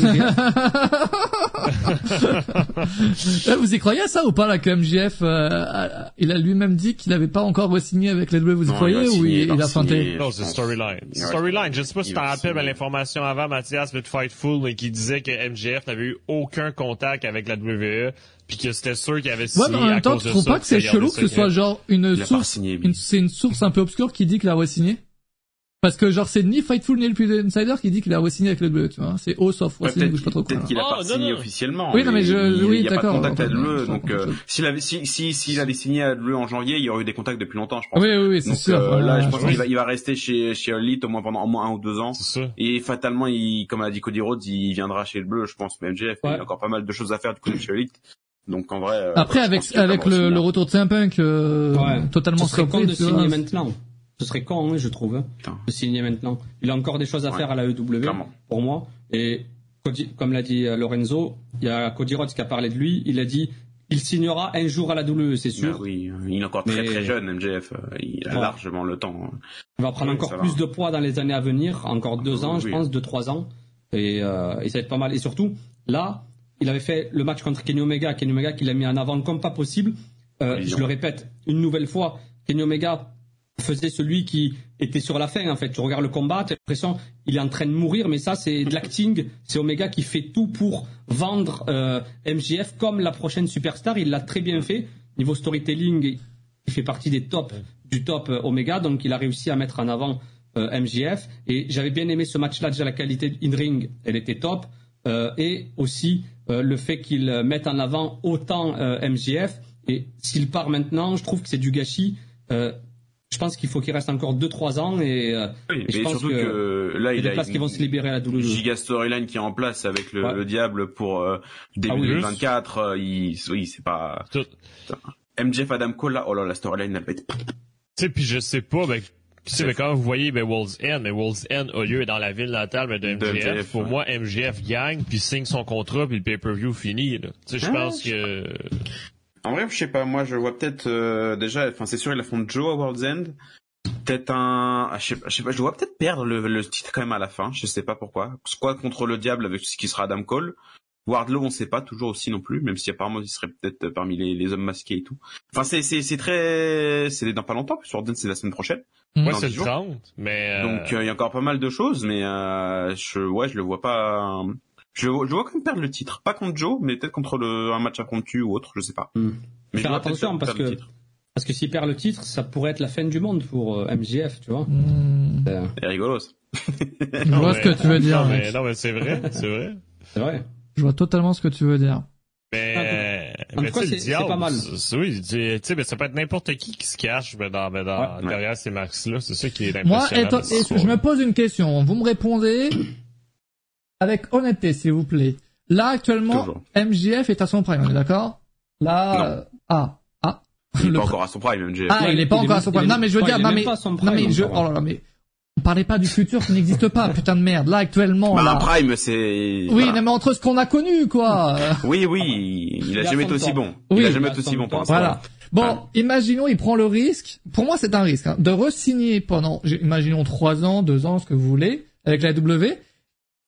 S3: <laughs>
S1: Eh, vous y croyez à ça ou pas là que MJF euh, il a lui-même dit qu'il n'avait pas encore signé avec les WWE vous y croyez ou il, a feinté?
S4: Non c'est storyline. Storyline, je sais pas si t'en rappelles l'information avant Mathias de Fightful mais qui disait que MJF n'avait eu aucun contact avec la WWE puis que c'était sûr qu'il avait signé
S1: ouais, mais en même temps, tu trouves pas que c'est chelou que ce soit genre une source, c'est une source un peu obscure qui dit qu'il a re-signé? Parce que genre c'est ni Fightful ni le Insider qui dit qu'il a re-signé avec le bleu, tu vois. C'est House of Wrestling,
S2: ouais,
S1: je sais pas trop
S2: quoi. Peut-être qu'il a pas oh, signé officiellement.
S1: Oui, non mais je, oui,
S2: d'accord. Il n'y a pas de contact avec le donc euh, s'il avait, si, si, s'il avait signé à le en janvier, il y aurait eu des contacts depuis longtemps, je pense.
S1: Oui, oui, oui, c'est sûr.
S2: Euh, là, je pense qu'il va, il va rester chez, chez Elite au moins pendant au moins un ou deux ans.
S4: C'est
S2: Et fatalement, il, comme a dit Cody Rhodes, il viendra chez le bleu, je pense, même MJF. Il y a encore pas mal de choses à faire du côté de chez Elite. Donc en vrai. Euh,
S1: Après, avec, avec le, le retour de CM Punk, totalement
S3: surpris. de signer maintenant. Ce serait con, hein, je trouve, hein, de signer maintenant. Il a encore des choses à faire à la EW, pour moi. Et comme l'a dit euh, Lorenzo, il y a Cody Rhodes qui a parlé de lui. Il a dit il signera un jour à la WWE, c'est sûr.
S2: Ben oui, il est encore très très jeune, MJF. Il a largement le temps. Hein.
S3: Il va prendre encore plus de poids dans les années à venir, encore deux ans, je pense, deux trois ans, et, euh, et ça va être pas mal. Et surtout, là, il avait fait le match contre Kenny Omega, Kenny Omega qu'il a mis en avant comme pas possible. Euh, je le répète une nouvelle fois, Kenny Omega faisait celui qui était sur la fin en fait. Tu regardes le combat, tu as l'impression il est en train de mourir, mais ça c'est de l'acting. C'est Omega qui fait tout pour vendre euh, MJF comme la prochaine superstar. Il l'a très bien fait. Niveau storytelling, il fait partie des tops du top euh, Omega, donc il a réussi à mettre en avant euh, MJF. Et j'avais bien aimé ce match-là. Déjà la qualité in ring, elle était top, et aussi le fait qu'il mette en avant autant MJF. Et s'il part maintenant, je trouve que c'est du gâchis je pense qu'il faut qu'il reste encore 2-3 ans et,
S2: euh, oui, je pense que, là il
S3: y a des places qui vont se libérer à la WWE.
S2: Giga storyline qui est en place avec le, diable pour euh, début ah 2024. Euh, il, oui, c'est pas. MJF Adam Cole là, oh là la storyline elle va être. Tu
S4: sais puis je sais pas, ben, tu sais, mais quand vous voyez ben, World's End, mais World's End a lieu dans la ville natale ben, de MJF. pour moi, MJF gagne, puis signe son contrat, puis le pay-per-view finit. Tu sais, je ah, pense que...
S2: En vrai, je sais pas. Moi, je vois peut-être euh, déjà. Enfin, c'est sûr, il affronte Joe à World's End. Peut-être un. ah, Je sais, pas, je sais pas. Je vois peut-être perdre le, le titre quand même à la fin. Je sais pas pourquoi. Soit contre le diable avec ce qui sera Adam Cole. Wardlow, on sait pas toujours aussi non plus, même si apparemment il serait peut-être parmi les, les hommes masqués et tout. Enfin, c'est c'est c'est très. C'est dans pas longtemps. Parce que c'est la semaine prochaine. Dans
S4: c'est le
S2: jours.
S4: 30, mais... euh,
S2: Donc euh, il y a encore pas mal de choses, mais euh, je ouais, je le vois pas. Je, je vois quand même perdre le titre. Pas contre Joe, mais peut-être contre le, un match impromptu ou autre, je sais pas.
S3: Hmm.
S2: Mais je
S3: Faire attention, parce que-
S2: titre.
S3: Parce que s'il perd le titre, ça pourrait être la fin du monde pour euh, MJF, tu vois.
S1: Hmm.
S3: Euh,
S2: C'est rigolo. ça.
S1: Je vois
S4: mais-
S1: ce que tu veux dire.
S4: Non, mais,
S1: mec.
S4: non, mais c'est vrai, c'est vrai.
S3: c'est vrai.
S1: Je vois totalement ce que tu veux dire.
S4: Mais,
S3: En
S4: mais
S3: c'est- pas mal.
S4: Oui, tu sais, tu sais, mais ça peut être n'importe qui qui se cache mais dans, mais dans,
S2: Ouais.
S4: derrière ces marques-là. C'est ça qui est
S1: Moi,
S4: impressionnant.
S1: étant- et- je me pose une question. Vous me répondez avec honnêteté, s'il vous plaît. Là, actuellement,
S2: Toujours.
S1: MJF est à son prime, on est d'accord? Là,
S2: Non.
S1: euh, ah, ah.
S2: Il est
S1: Le
S2: pas encore à son prime, MJF.
S1: Ah, il est pas
S3: Il est
S1: encore à son prime. Non, mais je veux dire, non, mais, non, mais je, oh là là, mais, on parlait pas du futur qui n'existe pas, <laughs> putain de merde. Là, actuellement,
S2: Bah, un
S1: là.
S2: prime, c'est.
S1: Oui,
S2: voilà.
S1: mais entre ce qu'on a connu, quoi. <laughs>
S2: Oui, oui, il
S3: Il
S2: a jamais été aussi bon. Il a jamais été aussi bon pour.
S1: Voilà. Bon,
S2: Ouais.
S1: imaginons, il prend le risque. Pour moi, c'est un risque hein, de re-signer pendant, j'ai- imaginons trois ans, deux ans, ce que vous voulez, avec la W.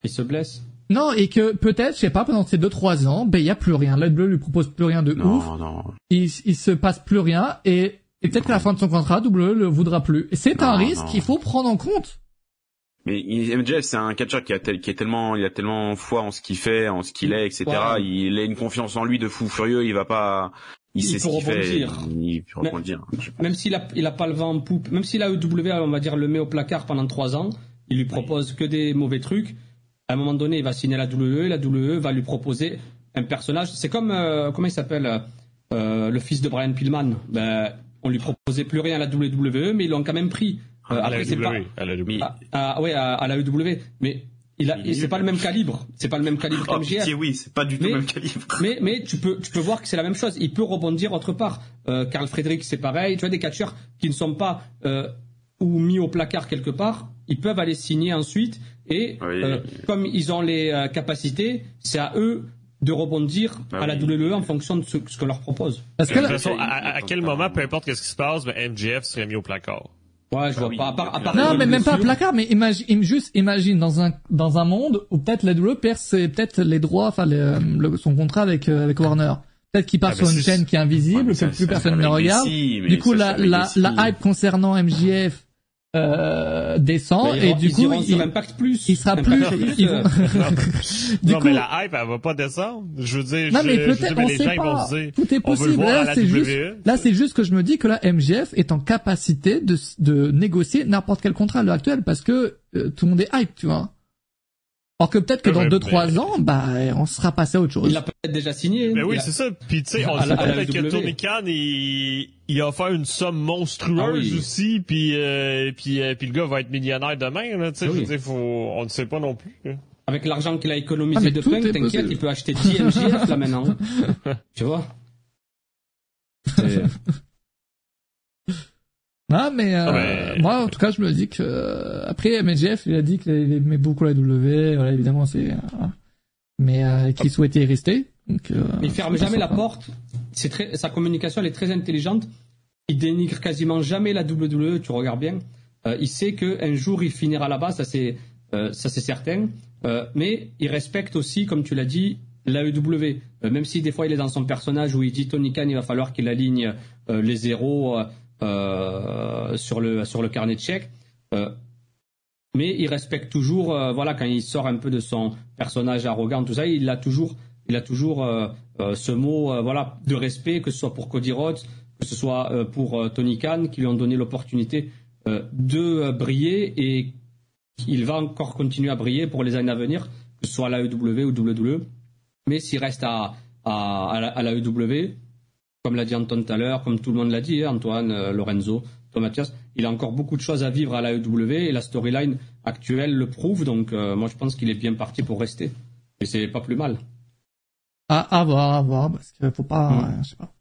S3: Il se blesse.
S1: Non, et que peut-être, je sais pas, pendant ces deux trois ans, ben il y a plus rien. La W lui propose plus rien de ouf.
S2: Non, non.
S1: Il, il se passe plus rien et, et peut-être qu'à la fin de son contrat, W le voudra plus. Et c'est un
S2: Non,
S1: risque
S2: non.
S1: qu'il faut prendre en compte.
S2: Mais il- MJF, c'est un catcheur qui, a tel- qui est tellement, il a tellement foi en ce qu'il fait, en ce qu'il est, etc.
S3: Ouais.
S2: Il a une confiance en lui de fou furieux. Il va pas, il,
S3: Il
S2: sait ce
S3: peut
S2: qu'il fait.
S3: rebondir.
S2: Il peut rebondir.
S3: Même s'il a, il a pas le vent en poupe, même si la EW, on va dire, le met au placard pendant trois ans, il lui propose que des mauvais trucs. À un moment donné, il va signer la WWE, la WWE va lui proposer un personnage. C'est comme, euh, comment il s'appelle, euh, le fils de Brian Pillman. Ben, on lui proposait plus rien à la WWE, mais ils l'ont quand même pris. Euh,
S4: À la
S3: après, pas,
S4: W, à la W.
S2: Mais-
S3: à, à- ouais, à, à la EW, mais il a, c'est pas le même calibre. C'est pas le même calibre
S2: Oh, pitié, oui, c'est pas du tout
S3: Mais-
S2: le même calibre. <laughs>
S3: Mais, mais tu peux, tu peux voir que c'est la même chose. Il peut rebondir autre part. Euh, Carl Frederick, c'est pareil. Tu vois, des catcheurs qui ne sont pas euh, ou mis au placard quelque part, ils peuvent aller signer ensuite. Et
S2: Oui.
S3: euh, comme ils ont les euh, capacités, c'est à eux de rebondir
S2: Bah
S3: à la. WWE en fonction de ce, ce qu'on leur propose.
S1: Parce que
S4: De toute façon, à, à- quel moment, peu importe qu'est-ce qui se passe, ben MJF serait mis au placard?
S3: Ouais, je
S2: Bah
S3: vois
S2: oui,
S3: pas. À part, à part
S1: non, mais même pas un placard, mais imagine, juste imagine dans un dans un monde où peut-être la WWE perd ses- peut-être les droits, enfin les, euh, le- son contrat avec euh, avec Warner. Peut-être qu'il part
S4: Ah,
S1: sur une chaîne qui est invisible,
S2: Ouais,
S1: que
S2: ça,
S1: plus
S2: ça,
S1: personne ne le regarde.
S2: si,
S1: du coup,
S2: ça,
S1: la, la, la hype concernant MJF euh, descend et du
S3: ils
S1: coup, il,
S3: Impact Plus.
S1: il sera plus. ils <laughs> vont- du
S4: non,
S1: coup,
S4: mais la hype, elle va pas descendre. Je veux dire,
S1: non
S4: je,
S1: mais peut-être,
S4: dire, mais
S1: on
S4: les
S1: sait
S4: gens ils vont
S1: pas.
S4: se dire,
S1: Tout est possible. Là,
S4: la
S1: c'est juste,
S4: WWE.
S1: là, c'est juste que je me dis que là, MJF est en capacité de, de négocier n'importe quel contrat à l'heure actuelle parce que euh, tout le monde est hype, tu vois. Or que peut-être que dans
S4: ouais,
S1: deux
S4: mais-
S1: trois ans, bah, on sera passé à autre chose.
S3: Il l'a peut-être déjà signé.
S4: Ben oui,
S3: a-
S4: c'est ça. Puis tu sais, on
S3: la
S4: peut-être que. Tony Khan, il, il a offert une somme monstrueuse
S3: Ah oui.
S4: aussi, puis euh, puis euh, puis le gars va être millionnaire demain. Là, tu sais,
S3: Ah
S4: je veux
S3: oui.
S4: dire, faut, on ne sait pas non plus.
S3: Avec l'argent qu'il a
S1: Ah,
S3: économisé
S1: mais
S3: de Punk, t'inquiète, il peut acheter 10 MJF là maintenant. <laughs> tu vois?
S1: Ah mais, euh, moi en tout cas je me dis que euh, après MJF il a dit qu'il aimait beaucoup la W, voilà évidemment c'est euh, mais euh, qu'il souhaitait y rester. Donc, euh,
S3: Il ferme jamais la porte. C'est très, sa communication elle est très intelligente. Il dénigre quasiment jamais la WWE. Tu regardes bien. Euh, il sait que un jour il finira là-bas, ça c'est euh, ça c'est certain. Euh, mais il respecte aussi, comme tu l'as dit, l'AEW. Euh, même si des fois il est dans son personnage où il dit Tony Khan, il va falloir qu'il aligne euh, les zéros sur le sur le carnet de chèques. Euh, mais il respecte toujours, euh, voilà, quand il sort un peu de son personnage arrogant, tout ça, il a toujours, il a toujours euh, euh, ce mot, euh, voilà, de respect, que ce soit pour Cody Rhodes, que ce soit euh, pour euh, Tony Khan, qui lui ont donné l'opportunité euh, de euh, briller et il va encore continuer à briller pour les années à venir, que ce soit à la EW ou WWE. Mais s'il reste à, à, à la EW, comme l'a dit Anton tout à l'heure, comme tout le monde l'a dit, hein, Antoine, euh, Lorenzo, Tom Mathias, il a encore beaucoup de choses à vivre à la EW et la storyline actuelle le prouve. Donc euh, moi je pense qu'il est bien parti pour rester. Et c'est pas plus mal.
S1: À, à voir, à voir, parce qu'il faut pas,
S3: Mm.
S1: je sais pas.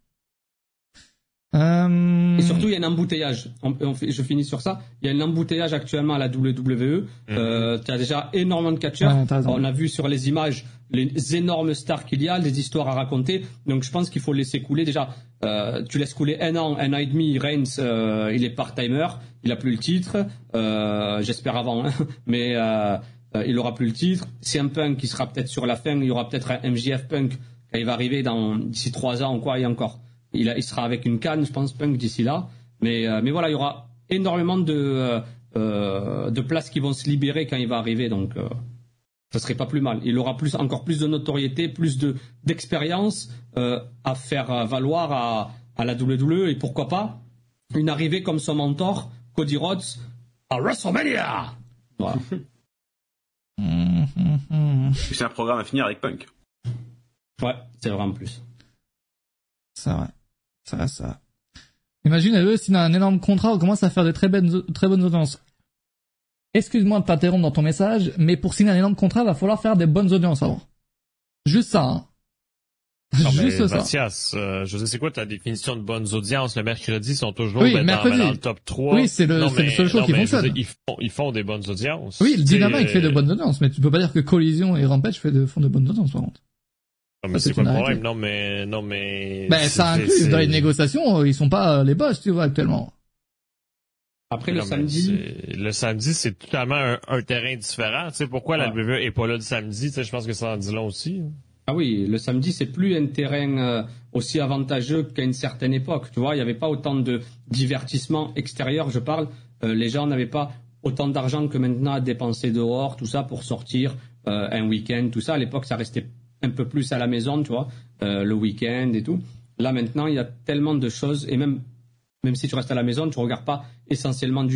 S3: Euh... Et surtout, il y a un embouteillage. je finis sur ça. Il y a un embouteillage actuellement à la WWE. Mhm. Euh, tu as déjà énormément de catcheurs. on a vu sur les images les énormes stars qu'il y a, les histoires à raconter. Donc, je pense qu'il faut laisser couler. Déjà, euh, tu laisses couler un an, un an et demi. Reigns, euh, il est part-timer. Il a plus le titre. Euh, J'espère avant, hein. <laughs> mais il aura plus le titre. C'est un Punk qui sera peut-être sur la fin. Il y aura peut-être un MJF Punk quand il va arriver dans d'ici trois ans ou quoi. Et encore il, sera avec une canne, je pense, Punk d'ici là. Mais, euh, mais voilà, il y aura énormément de, euh, euh, de places qui vont se libérer quand il va arriver. Donc, euh, ça serait pas plus mal. Il aura plus, encore plus de notoriété, plus de d'expérience à faire valoir à, à la WWE. Et pourquoi pas une arrivée comme son mentor, Cody Rhodes, à WrestleMania. Voilà. <laughs>
S2: c'est un programme à finir avec Punk.
S3: Ouais, c'est vrai en plus.
S1: C'est vrai. Ça, ça. Imagine, eux, s'il a un énorme contrat, on commence à faire des très bonnes, très bonnes audiences. Excuse-moi de t'interrompre dans ton message, mais pour signer un énorme contrat, il va falloir faire des bonnes audiences avant. Juste ça, hein.
S4: Juste ça. Mathias, euh, je sais c'est quoi ta définition de bonnes audiences? Le mercredi, ils sont toujours oui, ben, dans, le top 3.
S1: Oui, c'est le, le, seul show qui fonctionne.
S4: ils, font, ils font des bonnes audiences.
S1: Oui, le Dynamite fait de bonnes audiences, mais tu peux pas dire que Collision et Rampage font de bonnes audiences, par contre.
S4: Non, mais c'est pas le problème? Non, mais, non, mais.
S1: Ben, ça inclut, dans les négociations, euh, ils sont pas euh, les boss, tu vois, actuellement.
S3: Après, le samedi?
S4: Le samedi, c'est totalement un, un, terrain différent. Tu sais, pourquoi la WWE est pas là le samedi? Tu sais, je pense que ça en dit long aussi.
S3: Ah oui, le samedi, c'est plus un terrain euh, aussi avantageux qu'à une certaine époque. Tu vois, il n'y avait pas autant de divertissement extérieur, je parle. les gens n'avaient pas autant d'argent que maintenant à dépenser dehors, tout ça, pour sortir un week-end, tout ça. À l'époque, ça restait un peu plus à la maison, tu vois, euh, le week-end et tout. Là maintenant, il y a tellement de choses et même même si tu restes à la maison, tu regardes pas essentiellement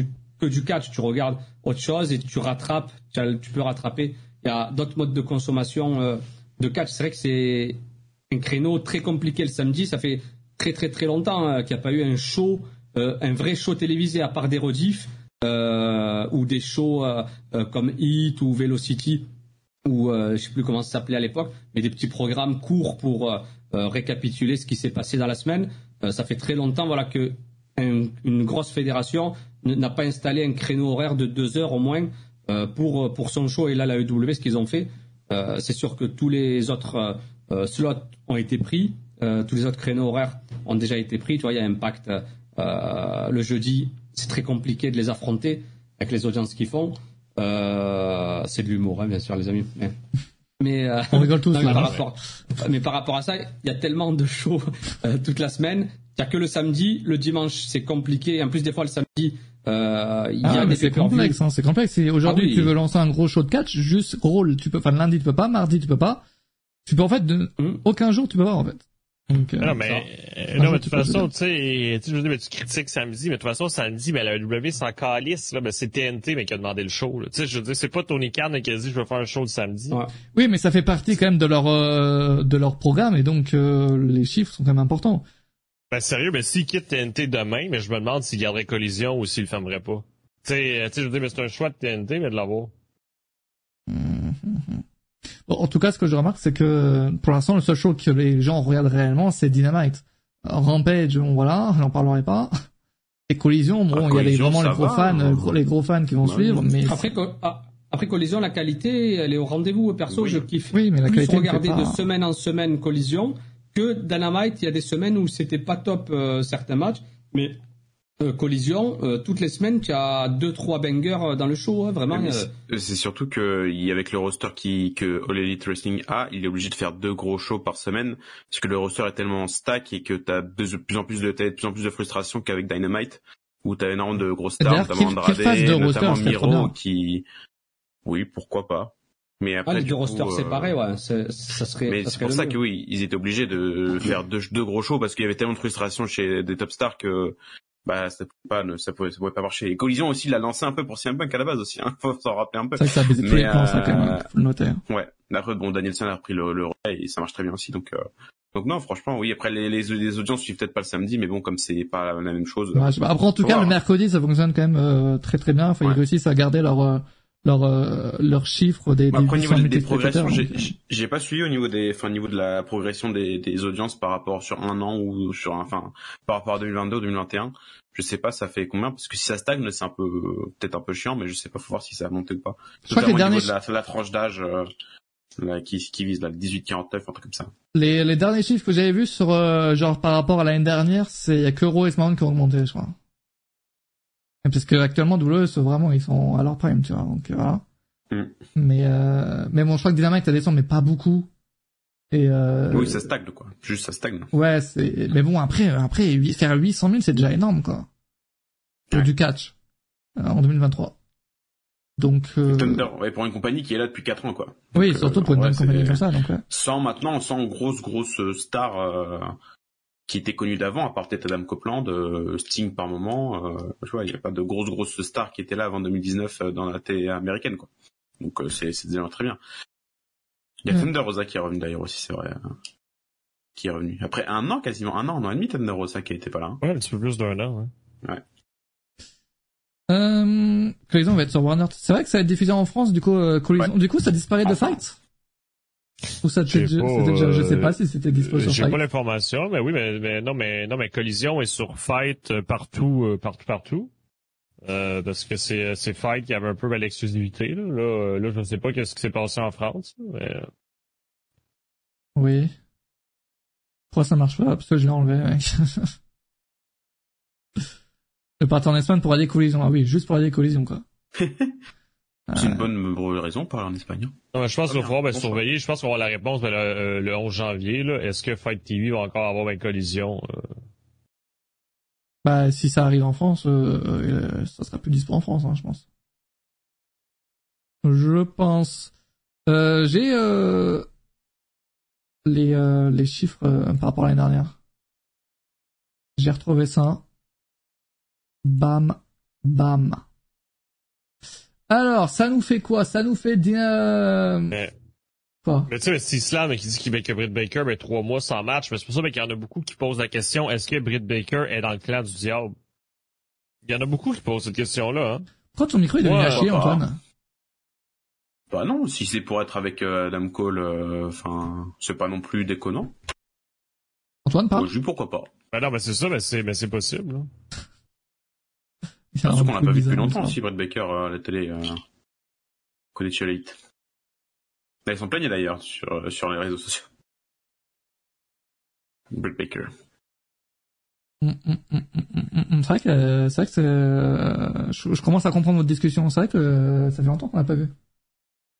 S3: que du catch, tu regardes autre chose et tu rattrapes, tu, peux rattraper. Il y a d'autres modes de consommation euh, de catch. C'est vrai que c'est un créneau très compliqué le samedi. Ça fait très très très longtemps hein, qu'il n'y a pas eu un show, euh, un vrai show télévisé à part des rediffs ou des shows comme Heat ou Velocity ou euh, je sais plus comment ça s'appelait à l'époque, mais des petits programmes courts pour euh, euh, récapituler ce qui s'est passé dans la semaine. ça fait très longtemps voilà que une grosse fédération n'a pas installé un créneau horaire de deux heures au moins pour pour son show. Et là la EW ce qu'ils ont fait c'est sûr que tous les autres slots ont été pris. Tous les autres créneaux horaires ont déjà été pris. Tu vois il y a Impact le jeudi. C'est très compliqué de les affronter avec les audiences qu'ils font euh, c'est de l'humour, hein, bien sûr, les amis. Mais,
S1: euh, on rigole tous.
S3: mais, par rapport, mais par rapport à ça, il y a tellement de shows euh, toute la semaine. Il n'y a que le samedi, le dimanche, c'est compliqué. En plus, des fois, le samedi, euh, il y a
S1: ah, des c'est complexe. Hein, c'est complexe. Aujourd'hui, ah tu veux lancer un gros show de catch, juste rôle. Tu peux, enfin, lundi tu peux pas, mardi tu peux pas. Tu peux en fait, de, hum. aucun jour tu peux pas en fait.
S4: Donc, euh, non, mais, euh, non, mais de toute façon, tu sais, je veux dire, tu critiques samedi, mais de toute façon, samedi, ben, la W s'en calisse, là, ben, c'est TNT, mais qui a demandé le show, Tu sais, je veux dire, c'est pas Tony Khan qui a dit, je vais faire un show le samedi.
S1: Oui, mais ça fait partie quand même de leur, euh, de leur programme, et donc, euh, les chiffres sont quand même importants.
S4: Ben, sérieux, ben, s'il quitte TNT demain, mais je me demande s'il garderait collision ou s'il le fermerait pas. Tu sais, je veux dire, mais c'est un choix de TNT, mais de l'avoir.
S1: En tout cas, ce que je remarque, c'est que pour l'instant, le seul show que les gens regardent réellement, c'est Dynamite. Rampage, bon, voilà, j'en parlerai pas. Et Collision, bon, il y a vraiment les gros fans, hein. les gros fans qui vont suivre, mais
S3: après, ah, après Collision, la qualité, elle est au rendez-vous. Perso, je kiffe
S1: oui, mais la
S3: plus regarder de semaine en semaine Collision que Dynamite. Il y a des semaines où c'était pas top euh, certains matchs, mais euh, collision, euh, toutes les semaines, tu as deux trois bangers euh, dans le show, hein, vraiment.
S2: C'est surtout que avec le roster qui que All Elite Wrestling a, il est obligé de faire deux gros shows par semaine parce que le roster est tellement stack et que tu as de plus en plus de de plus en plus de frustration qu'avec Dynamite où tu as énormément de grosses stars, notamment Andrade, notamment Miro qui oui, pourquoi pas.
S3: Mais après, ah, les deux rosters séparés, ouais, ça serait.
S2: Mais c'est pour ça que oui, ils étaient obligés de faire deux, deux gros shows parce qu'il y avait tellement de frustration chez des top stars que bah ça pouvait pas ça pouvait, ça pouvait pas marcher. Et Collision aussi l'a lancé un peu pour CM Punk à la base aussi, hein. <laughs> faut s'en rappeler un peu.
S1: Ça, ça tous les plans, ça quand même, faut le noter.
S2: Ouais. Après bon, Danielson a repris le, le relais et ça marche très bien aussi, donc. Euh... Donc non, franchement, oui. Après, les, les, les audiences suivent peut-être pas le samedi, mais bon, comme c'est pas la même chose.
S1: Ouais, après, en tout cas, le mercredi, ça fonctionne quand même euh, très très bien. Enfin, ils réussissent à garder leur euh, leurs euh, leurs chiffres des,
S2: bah,
S1: des,
S2: Après, au niveau des, des progressions, j'ai pas suivi au niveau des, enfin, au niveau de la progression des, des audiences par rapport sur un an ou sur, enfin, par rapport à 2022 ou 2021. Je sais pas, ça fait combien parce que si ça stagne, c'est un peu peut-être un peu chiant, mais je sais pas, faut voir si ça a monté ou pas. Je crois que les derniers... de la, la tranche d'âge. Euh, qui, qui vise le 18-49, un truc comme ça.
S1: Les, les derniers chiffres que j'avais vus sur, euh, genre, par rapport à l'année dernière, c'est, il y a que Raw et SmackDown qui ont augmenté, je crois. Parce que actuellement, WWE, vraiment, ils sont à leur prime, tu vois, donc, voilà. Mm. Mais, euh, mais bon, je crois que Dynamite a descendu, mais pas beaucoup. Et euh...
S2: Oui, ça stagne, quoi. Juste, ça stagne.
S1: Ouais, c'est, mais bon, après, après, faire 800 000, c'est déjà énorme, quoi. Pour du catch. Euh, en 2023. Donc euh...
S2: Thunder, ouais, pour une compagnie qui est là depuis 4 ans, quoi.
S1: Oui, surtout pour une bonne compagnie comme ça, donc ouais.
S2: Sans maintenant, sans grosse grosse star euh, qui était connue d'avant, à part peut-être Adam Copeland, euh, Sting par moment. Euh, tu vois, il n'y a pas de grosse grosse star qui était là avant 2019 dans la télé américaine, quoi. Donc c'est c'est déjà très bien. Il y a Thunder Rosa qui est revenu d'ailleurs aussi, c'est vrai. Hein. Qui est revenu après un an quasiment, un an, un an et demi Thunder Rosa qui était pas là. Hein.
S4: Ouais, un petit peu plus d'un an. Ouais.
S2: ouais.
S1: Euh, Collision va être sur Warner. C'est vrai que ça va être diffusé en France, du coup, euh, Collision. Ouais. Du coup, ça disparaît de Fight? Ou ça c'était déjà, déjà, je sais pas si c'était disponible sur
S4: Fight.
S1: J'ai
S4: pas l'information, mais oui, mais, mais, non, mais non, mais Collision est sur Fight euh, partout, euh, partout, partout. Euh, parce que c'est c'est Fight qui avait un peu l'exclusivité là. Là, euh, là, je ne sais pas qu'est-ce qui s'est passé en France, mais...
S1: Oui. Pourquoi ça marche pas? Parce que je l'ai enlevé. Mec. Le partir en Espagne pour aller collision. Ah oui, juste pour aller collision, quoi. <laughs>
S2: C'est une bonne raison pour aller en Espagne. Hein.
S4: Non, mais je pense qu'il va falloir ben, surveiller. Je pense qu'on va avoir la réponse ben, le, le, 11 janvier. Est-ce que Fight TV va encore avoir une collision euh...
S1: Bah, si ça arrive en France, euh, euh, ça sera plus dispo en France, hein, je pense. Je pense. Euh, J'ai euh, les euh, les chiffres par rapport à l'année dernière. J'ai retrouvé ça. Bam, bam. Alors, ça nous fait quoi? Ça nous fait bien...
S4: Mais... Quoi? Mais tu sais, c'est Islam qui dit qu'il met que Britt Baker, mais trois mois sans match. Mais c'est pour ça qu'il y en a beaucoup qui posent la question est-ce que Britt Baker est dans le clan du diable? Il y en a beaucoup qui posent cette question-là. Hein?
S1: Pourquoi ton micro est devenu Antoine?
S2: Bah non, si c'est pour être avec euh, Adam Cole, euh, enfin, euh, c'est pas non plus déconnant.
S1: Antoine, pas?
S2: Je pourquoi pas.
S4: Bah non, mais c'est ça, mais c'est, mais c'est possible. Hein.
S2: C'est qu'on l'a pas vu depuis longtemps aussi, Brett Baker euh, à la télé. Euh, Elite. Là, ils sont plaignés d'ailleurs sur, euh, sur les réseaux sociaux. Brett Baker.
S1: Mm, mm, mm, c'est vrai que c'est vrai que euh, je, je, commence à comprendre votre discussion. C'est vrai que ça fait longtemps qu'on l'a pas vu.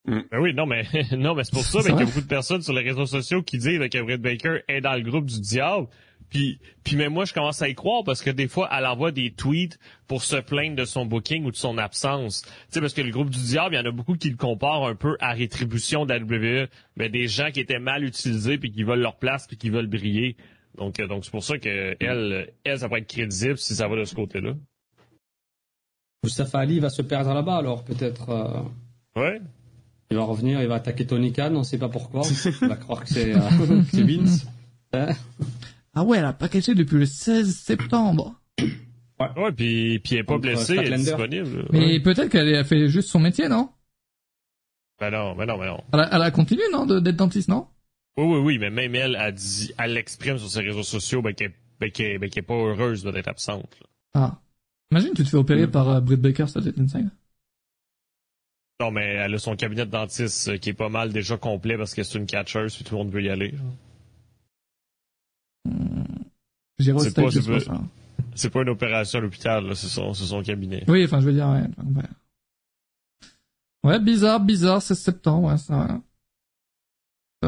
S4: Ben oui, non mais <laughs> non mais c'est pour <laughs> ça qu'il y a beaucoup de personnes sur les réseaux sociaux qui disent que Brett Baker est dans le groupe du diable. Puis, puis même moi, je commence à y croire parce que des fois, elle envoie des tweets pour se plaindre de son booking ou de son absence. Tu sais, parce que le groupe du diable, il y en a beaucoup qui le comparent un peu à rétribution de la WWE, mais des gens qui étaient mal utilisés puis qui veulent leur place puis qui veulent briller. Donc, euh, donc c'est pour ça que elle, elle, ça pourrait être crédible si ça va de ce côté-là.
S3: Mustafa Ali va se perdre là-bas, alors peut-être. Euh...
S4: Ouais.
S3: Il va revenir, il va attaquer Tony Khan, on ne sait pas pourquoi. <laughs> il va croire que c'est euh, <laughs> Vince. Hein?
S1: Ah ouais, elle a packagé depuis le 16 septembre.
S4: Ouais, ouais puis, puis elle est pas blessée, elle est disponible.
S1: Mais
S4: ouais.
S1: peut-être qu'elle a fait juste son métier, non?
S4: Ben non, ben non, ben non.
S1: Elle a, elle a continué, non, d'être dentiste, non?
S4: Oui, oui, oui, mais même elle a dit, elle l'exprime sur ses réseaux sociaux, ben qu'elle ben, qu ben, qu est pas heureuse d'être absente. Là.
S1: Ah. Imagine, tu te fais opérer mm. par uh, Britt Baker, ça doit être insane.
S4: Non, mais elle a son cabinet de dentiste euh, qui est pas mal déjà complet parce que c'est une catcheuse puis tout le monde veut y aller. Genre.
S1: C'est pas,
S4: c'est pas, une opération à l'hôpital, c'est son, son cabinet.
S1: Oui, enfin, je veux dire, ouais. Ouais, bizarre, bizarre, c'est septembre, ouais, ça,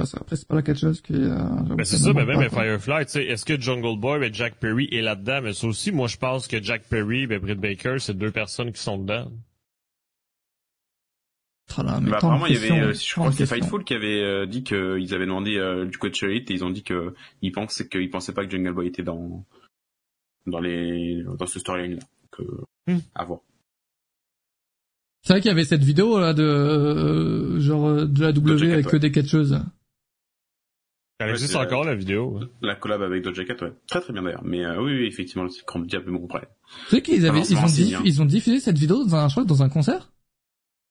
S1: ça, après, c'est pas la catcheuse qui, euh,
S4: ben, c'est ça, mais même Firefly, tu sais, est-ce que Jungle Boy et Jack Perry est là-dedans? Mais ça aussi, moi, je pense que Jack Perry et Britt Baker, c'est deux personnes qui sont dedans.
S1: Là,
S2: bah, apparemment, il y avait, euh, je crois que c'est Fightful qui avait euh, dit qu'ils avaient demandé euh, du coach Elite et ils ont dit qu'ils pensaient qu'ils pensaient pas que Jungle Boy était dans dans les dans ce storyline là. Que, hmm. à voir.
S1: C'est vrai qu'il y avait cette vidéo là de euh, genre de la W avec que des catcheuses.
S4: Elle existe encore la vidéo.
S2: La collab avec Doja Cat, ouais. Très très bien d'ailleurs. Mais oui, oui, effectivement, c'est grand diable mon prêt.
S1: Tu sais qu'ils avaient ils ont, ils ont diffusé cette vidéo dans un je crois, dans un concert?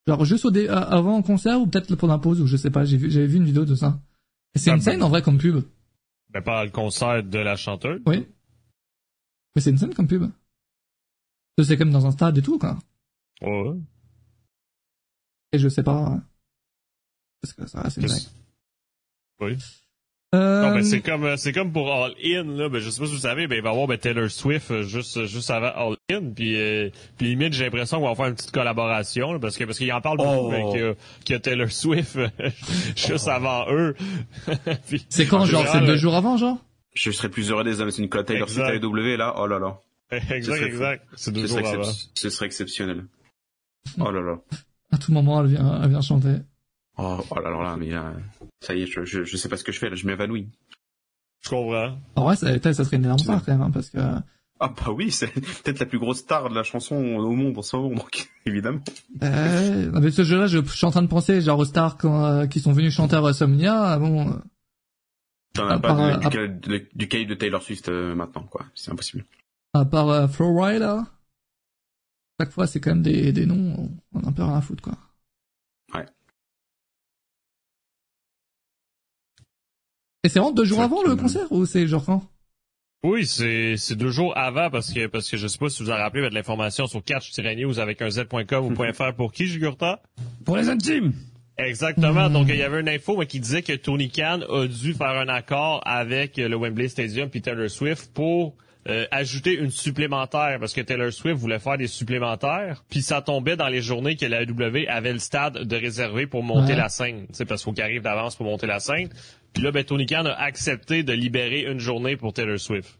S1: Genre juste au dé avant un concert ou peut-être pendant la pause ou je sais pas, j'ai vu, j'avais vu une vidéo de ça. C'est
S4: Ah,
S1: une scène en vrai comme pub.
S4: Ben, pas le concert de la chanteuse.
S1: Oui. Mais c'est une scène comme pub. C'est comme dans un stade et tout, quoi.
S4: Ouais.
S1: Et je sais pas. hein. Parce que ça, c'est une.
S4: Oui.
S1: Euh...
S4: Non, ben, c'est comme, euh, c'est comme pour All In, là. Ben, je sais pas si vous savez, ben, il va y avoir, ben, Taylor Swift, euh, juste, euh, juste avant All In. Puis, euh, puis limite, j'ai l'impression qu'on va faire une petite collaboration, là, parce que, parce qu'il en parle beaucoup,
S2: Oh.
S4: ben, que, que Taylor Swift, <laughs> juste avant eux. <laughs>
S1: C'est quand,
S4: en
S1: genre, c'est deux jours avant, genre?
S2: Je serais plus heureux des hommes. C'est une cote Taylor Swift. AEW là. Oh là là. <laughs>
S4: Exact, exact. C'est deux
S2: Ce
S4: jours
S2: serait,
S4: avant.
S2: ce serait exceptionnel. Oh là là.
S1: À tout moment, elle vient, elle vient chanter.
S2: Oh, oh là là, là, mais là, ça y est, je, je, je sais pas ce que je fais là, je m'évanouis.
S4: Je comprends.
S1: En vrai, ça, ça serait une énorme star, quand même, hein, parce que,
S2: Ah bah oui, c'est <laughs> peut-être la plus grosse star de la chanson au monde en ce moment, donc <laughs> évidemment.
S1: euh, avec ce jeu-là, je, je suis en train de penser, genre, aux stars quand, euh, qui sont venus chanter à WrestleMania, bon, euh,
S2: T'en
S1: À
S2: as pas
S1: part, euh,
S2: du, du calibre de Taylor Swift euh, maintenant, quoi. C'est impossible.
S1: à part euh, Flo Rida, chaque fois, c'est quand même des, des noms, on a un peu rien à foutre, quoi. Et c'est vraiment deux jours avant le concert, ou c'est genre quand?
S4: Oui, c'est c'est deux jours avant parce que parce que je sais pas si vous en rappelez mais de l'information sur catch-news avec un z.com ou .fr pour qui Jugurta
S3: Pour les intimes.
S4: Exactement.
S1: Hmm.
S4: Donc il y avait une info mais, qui disait que Tony Khan a dû faire un accord avec le Wembley Stadium puis Taylor Swift pour euh, ajouter une supplémentaire parce que Taylor Swift voulait faire des supplémentaires puis ça tombait dans les journées que la AEW avait le stade de réservé pour monter
S1: Ouais.
S4: la scène. C'est parce qu'il faut qu'il arrive d'avance pour monter la scène. Puis là ben Tony Khan a accepté de libérer une journée pour Taylor Swift.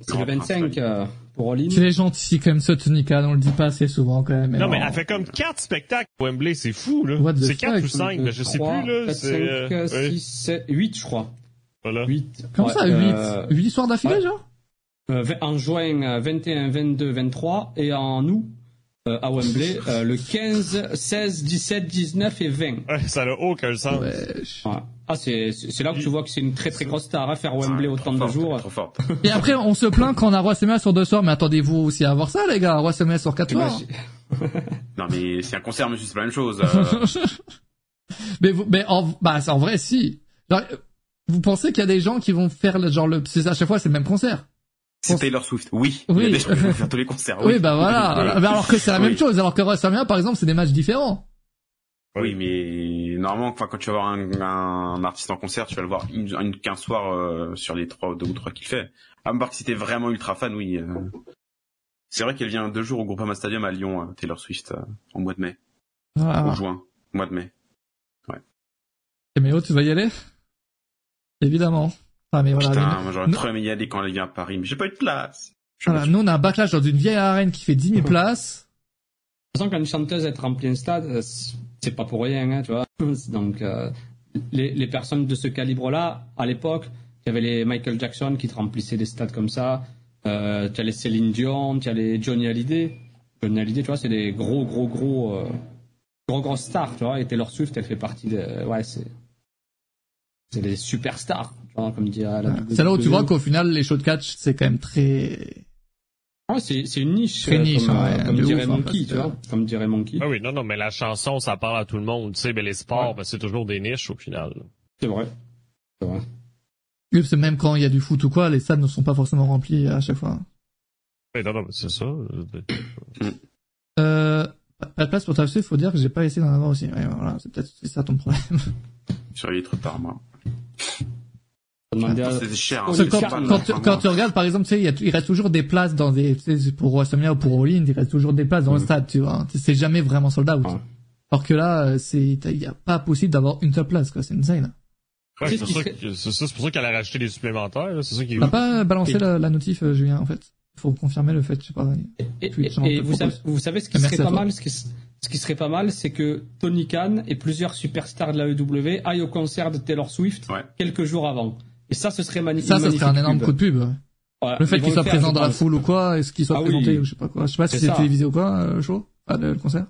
S3: C'est le 25 euh, pour All In.
S1: C'est les gentils ce Tony Khan, on le dit pas assez souvent quand même.
S4: Non, mais elle fait comme quatre spectacles à Wembley, c'est fou, là. C'est quatre
S1: fuck?
S4: ou cinq, mais je sais plus, là. C'est, euh,
S3: 5,
S4: oui,
S3: 6, 7, 8, je crois.
S4: voilà.
S3: 8.
S1: Comment ça, 8
S3: euh,
S1: 8 soirs d'affilée,
S3: ouais.
S1: genre?
S3: Euh, en juin euh, 21, 22, 23 et en août euh, à Wembley <laughs> euh, le 15, 16, 17, 19 et 20.
S4: Ouais, ça n'a aucun sens.
S3: Ouais. Ah, c'est là que tu vois que c'est une très très grosse star à faire Wembley autant de jours.
S2: Trop forte. <laughs>
S1: Et après, on se plaint quand on a Roi Semia sur deux soirs, mais attendez-vous aussi à avoir ça, les gars, Roi Semia sur quatre soirs. <laughs>
S2: Non mais c'est un concert, monsieur, c'est pas la même chose. euh.
S1: mais vous, mais en, bah, en vrai, si. Genre, vous pensez qu'il y a des gens qui vont faire le, genre le, c'est à chaque fois, c'est le même concert.
S2: C'est
S1: On-
S2: Taylor Swift, oui.
S1: Oui.
S2: Il y a des gens qui vont faire <laughs> tous les concerts.
S1: Oui, bah voilà. Mais alors que c'est la même
S2: Oui.
S1: chose, alors que Semia, par exemple, c'est des matchs différents.
S2: Oui, mais normalement, enfin, quand tu vas voir un, un artiste en concert, tu vas le voir une, une, qu'un soir euh, sur les trois, deux ou trois qu'il fait. À part que si t'es vraiment ultra fan, oui. euh. C'est vrai qu'elle vient deux jours au Groupama Stadium à Lyon, euh, Taylor Swift, en mois de mai, en
S1: Voilà.
S2: juin, mois de mai.
S1: Et Méo, tu vas y aller? Évidemment. Ah, mais voilà.
S2: Putain,
S1: mais-
S2: j'aurais trop aimé y aller quand elle vient à Paris, mais j'ai pas eu de place. Suis
S1: voilà, nous, on a un backlash dans une vieille arène qui fait 10 000 places.
S3: De toute façon, quand une chanteuse est remplie un stade, euh, c'est pas pour rien, hein, tu vois. <laughs> Donc, euh, les, les personnes de ce calibre-là, à l'époque, il y avait les Michael Jackson qui te remplissaient des stades comme ça. Euh, tu as les Céline Dion, tu as les Johnny Hallyday. Johnny Hallyday, tu vois, c'est des gros, gros, gros, euh, gros, gros stars, tu vois. Et Taylor Swift, elle fait partie de, ouais, c'est, c'est des superstars, tu vois, comme dirait la
S1: C'est là où tu vois qu'au final, les shows de catch, c'est quand même très...
S3: Ah, c'est, c'est une niche,
S1: Très
S3: euh,
S1: niche,
S3: comme,
S1: ouais,
S3: euh, comme
S1: de
S3: dirait
S1: ouf, hein,
S3: Monkey, tu vois. Comme dirait Monkey.
S4: Ah oui, non, non, mais la chanson, ça parle à tout le monde, tu sais, mais les sports,
S3: Ouais.
S4: ben, c'est toujours des niches au final.
S3: C'est vrai. C'est vrai.
S1: Oui, parce que même quand il y a du foot ou quoi, les stades ne sont pas forcément remplis à chaque fois.
S4: Ouais, non, non, mais c'est ça.
S1: Euh, pas de place pour t'acheter, faut dire que j'ai pas essayé d'en avoir aussi. Ouais, voilà, c'est peut-être c'est ça ton problème.
S2: Je suis arrivé trop C'est cher. hein,
S1: Parce que
S3: le
S1: quand, tu,
S2: vraiment.
S1: quand tu regardes, par exemple, tu sais, il, y a- il reste toujours des places dans des, tu sais, pour WrestleMania ou pour All In, il reste toujours des places dans le stade, tu vois. C'est jamais vraiment sold out.
S3: Ouais.
S1: Alors que là, euh, c'est, il y a pas possible d'avoir une seule place, quoi. C'est insane.
S4: Ouais,
S3: Qu'est-ce
S4: c'est que- pour ça qu'elle a rajouté des supplémentaires, là, c'est ça
S1: n'a pas balancé
S3: Et-
S1: la, la notif, euh, Julien, en fait? Faut confirmer le fait, je sais pas.
S3: Et,
S1: Puis,
S3: et- et vous, savez,
S1: propose.
S3: vous savez ce qui
S1: Merci
S3: serait pas mal, ce qui, ce qui serait pas mal, c'est que Tony Khan et plusieurs superstars de la EW aillent au concert de Taylor Swift
S2: Ouais.
S3: quelques jours avant. Et ça, ce serait magnifique.
S1: Ça, ça serait un énorme coup de pub. ouais. Le fait qu'il soit présent dans la foule ou quoi, est-ce qu'il soit
S3: Ah oui.
S1: présenté ou je sais pas quoi. Je sais pas si
S3: C'est
S1: télévisé ou quoi, euh, le show, ah, le, le concert?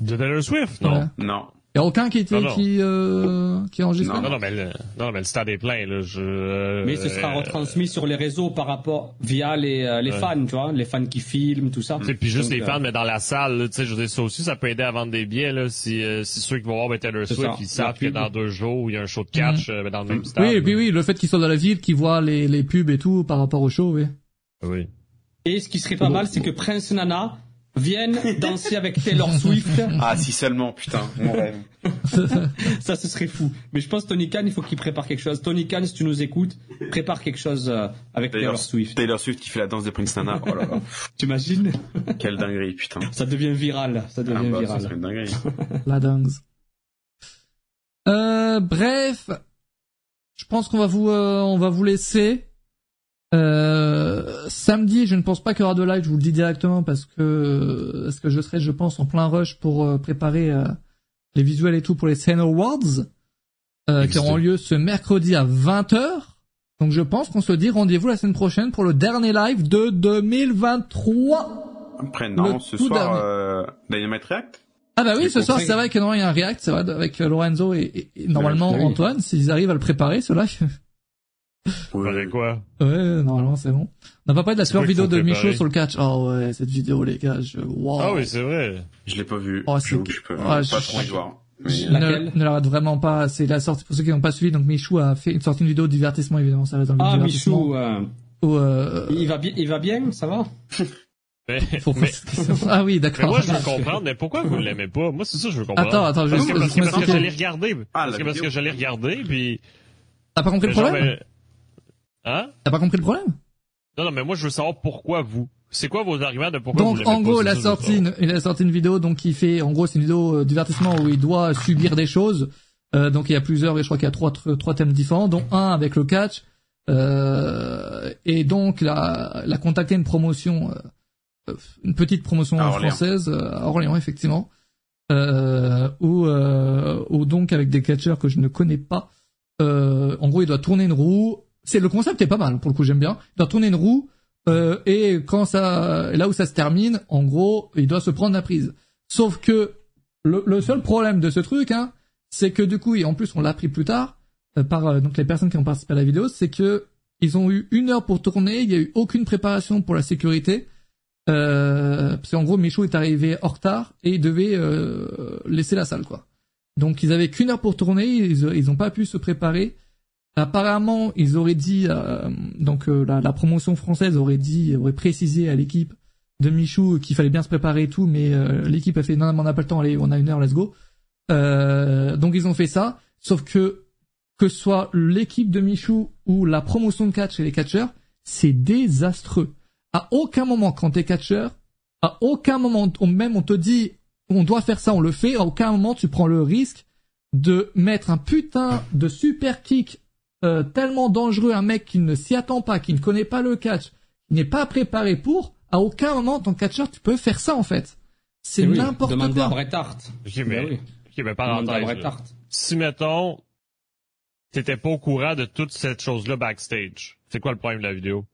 S4: De Taylor Swift, non?
S1: Ouais.
S2: Non.
S1: Y a aucun qui était qui euh, qui est enregistré.
S4: Non, non, mais le, non, mais le stade est plein là. Je,
S3: mais ce sera euh, retransmis sur les réseaux par rapport via les euh, les fans, tu vois, les fans qui filment tout ça.
S4: Et puis juste les fans, mais dans la salle, tu sais, je veux dire ça aussi, ça peut aider à vendre des billets là. Si, si ceux qui vont voir ben, Taylor Swift, ils savent que dans deux jours il y a un show de catch mm. dans le même stade.
S1: Oui, et puis oui, le fait qu'ils soient dans la ville, qu'ils voient les les pubs et tout par rapport au show, oui.
S4: Oui.
S3: Et ce qui serait pas mal, c'est que Prince Nana viennent danser avec Taylor Swift.
S2: Ah, si seulement, putain, mon rêve. <laughs>
S3: ça, ce serait fou. Mais je pense Tony Khan, il faut qu'il prépare quelque chose. Tony Khan, si tu nous écoutes, prépare quelque chose euh, avec Taylor, Swift.
S2: Taylor Swift qui fait la danse de Prince Nana. Oh là là. <laughs>
S3: T'imagines <laughs>
S2: Quelle dinguerie, putain.
S3: Ça devient viral. Ça devient ah bah, viral.
S2: Ça serait une dinguerie.
S1: la danse. Euh, bref, je pense qu'on va vous, euh, on va vous laisser. Euh, samedi, je ne pense pas qu'il y aura de live, je vous le dis directement parce que parce que je serai, je pense, en plein rush pour euh, préparer euh, les visuels et tout pour les Sen Awards qui auront lieu ce mercredi à 20h. Donc je pense qu'on se dit rendez-vous la semaine prochaine pour le dernier live de 2023.
S2: Après non, ce soir Dynamite React.
S1: Ah bah oui, ce soir c'est vrai qu'il y a un React, c'est vrai avec Lorenzo et, normalement Antoine, s'ils arrivent à le préparer, cela.
S4: Ouais. quoi?
S1: Ouais, normalement c'est bon. On n'a pas parlé de la super vidéo de Michaud sur le catch. Oh ouais, cette vidéo les gars, je... wow.
S4: Ah oui, c'est vrai.
S2: Je l'ai pas vu. Oh, je, je peux ah, pas trop y voir.
S1: Ne, ne la rate vraiment pas. C'est la sortie pour ceux qui n'ont pas suivi. Donc Michou a fait une sortie une vidéo de divertissement évidemment. Ça reste dans le
S3: ah,
S1: divertissement.
S3: Michou. Euh... euh... Il va bien. Il va bien. Ça va? <laughs>
S4: Mais,
S1: mais... ah oui, d'accord.
S4: Moi, je veux comprendre, mais pourquoi vous l'aimez pas? Moi, c'est ça, je veux comprendre.
S1: Attends, attends, je
S4: parce que, parce que, parce que j'allais regarder, ah, parce que parce que j'allais regarder, puis.
S1: T'as pas compris le problème?
S4: Hein
S1: T'as pas compris le problème?
S4: Non, non, mais moi je veux savoir pourquoi vous. C'est quoi vos arguments de pourquoi
S1: donc,
S4: vous
S1: en gros,
S4: il
S1: a sorti une, il a sorti une vidéo donc qui fait, en gros, c'est une vidéo euh, divertissement où il doit subir des choses. Euh, donc il y a plusieurs, je crois qu'il y a trois trois thèmes différents, dont un avec le catch. Euh, et donc là, il a contacté une promotion, euh, une petite promotion française à Orléans effectivement, euh, où, où donc avec des catcheurs que je ne connais pas. en gros, il doit tourner une roue c'est le concept est pas mal pour le coup j'aime bien. Il doit tourner une roue euh, et quand ça là où ça se termine, en gros, il doit se prendre la prise. Sauf que le, seul problème de ce truc, hein, c'est que du coup et en plus on l'a appris plus tard euh, par euh, donc les personnes qui ont participé à la vidéo, c'est que ils ont eu une heure pour tourner, il y a eu aucune préparation pour la sécurité. Euh, parce qu'en gros Michou est arrivé en retard et il devait laisser la salle quoi. Donc ils avaient qu'une heure pour tourner, ils, ils ont pas pu se préparer. Apparemment, ils auraient dit, euh, donc euh, la, promotion française aurait dit, aurait précisé à l'équipe de Michou qu'il fallait bien se préparer et tout, mais euh, l'équipe a fait non, on n'a pas le temps, allez, on a une heure, let's go. donc ils ont fait ça, sauf que que soit l'équipe de Michou ou la promotion de catch et les catcheurs, c'est désastreux. À aucun moment, quand t'es catcheur, à aucun moment, même on te dit, on doit faire ça, on le fait, à aucun moment tu prends le risque de mettre un putain de super kick euh, tellement dangereux, un mec qui ne s'y attend pas, qui ne connaît pas le catch, qui n'est pas préparé pour, à aucun moment, ton catcheur, tu peux faire ça, en fait. C'est oui, n'importe quoi.
S3: à Bret Hart.
S4: Ok, mais, oui. ok, mais parenthèse. Si, mettons, t'étais pas au courant de toute cette chose-là backstage, c'est quoi le problème de la vidéo?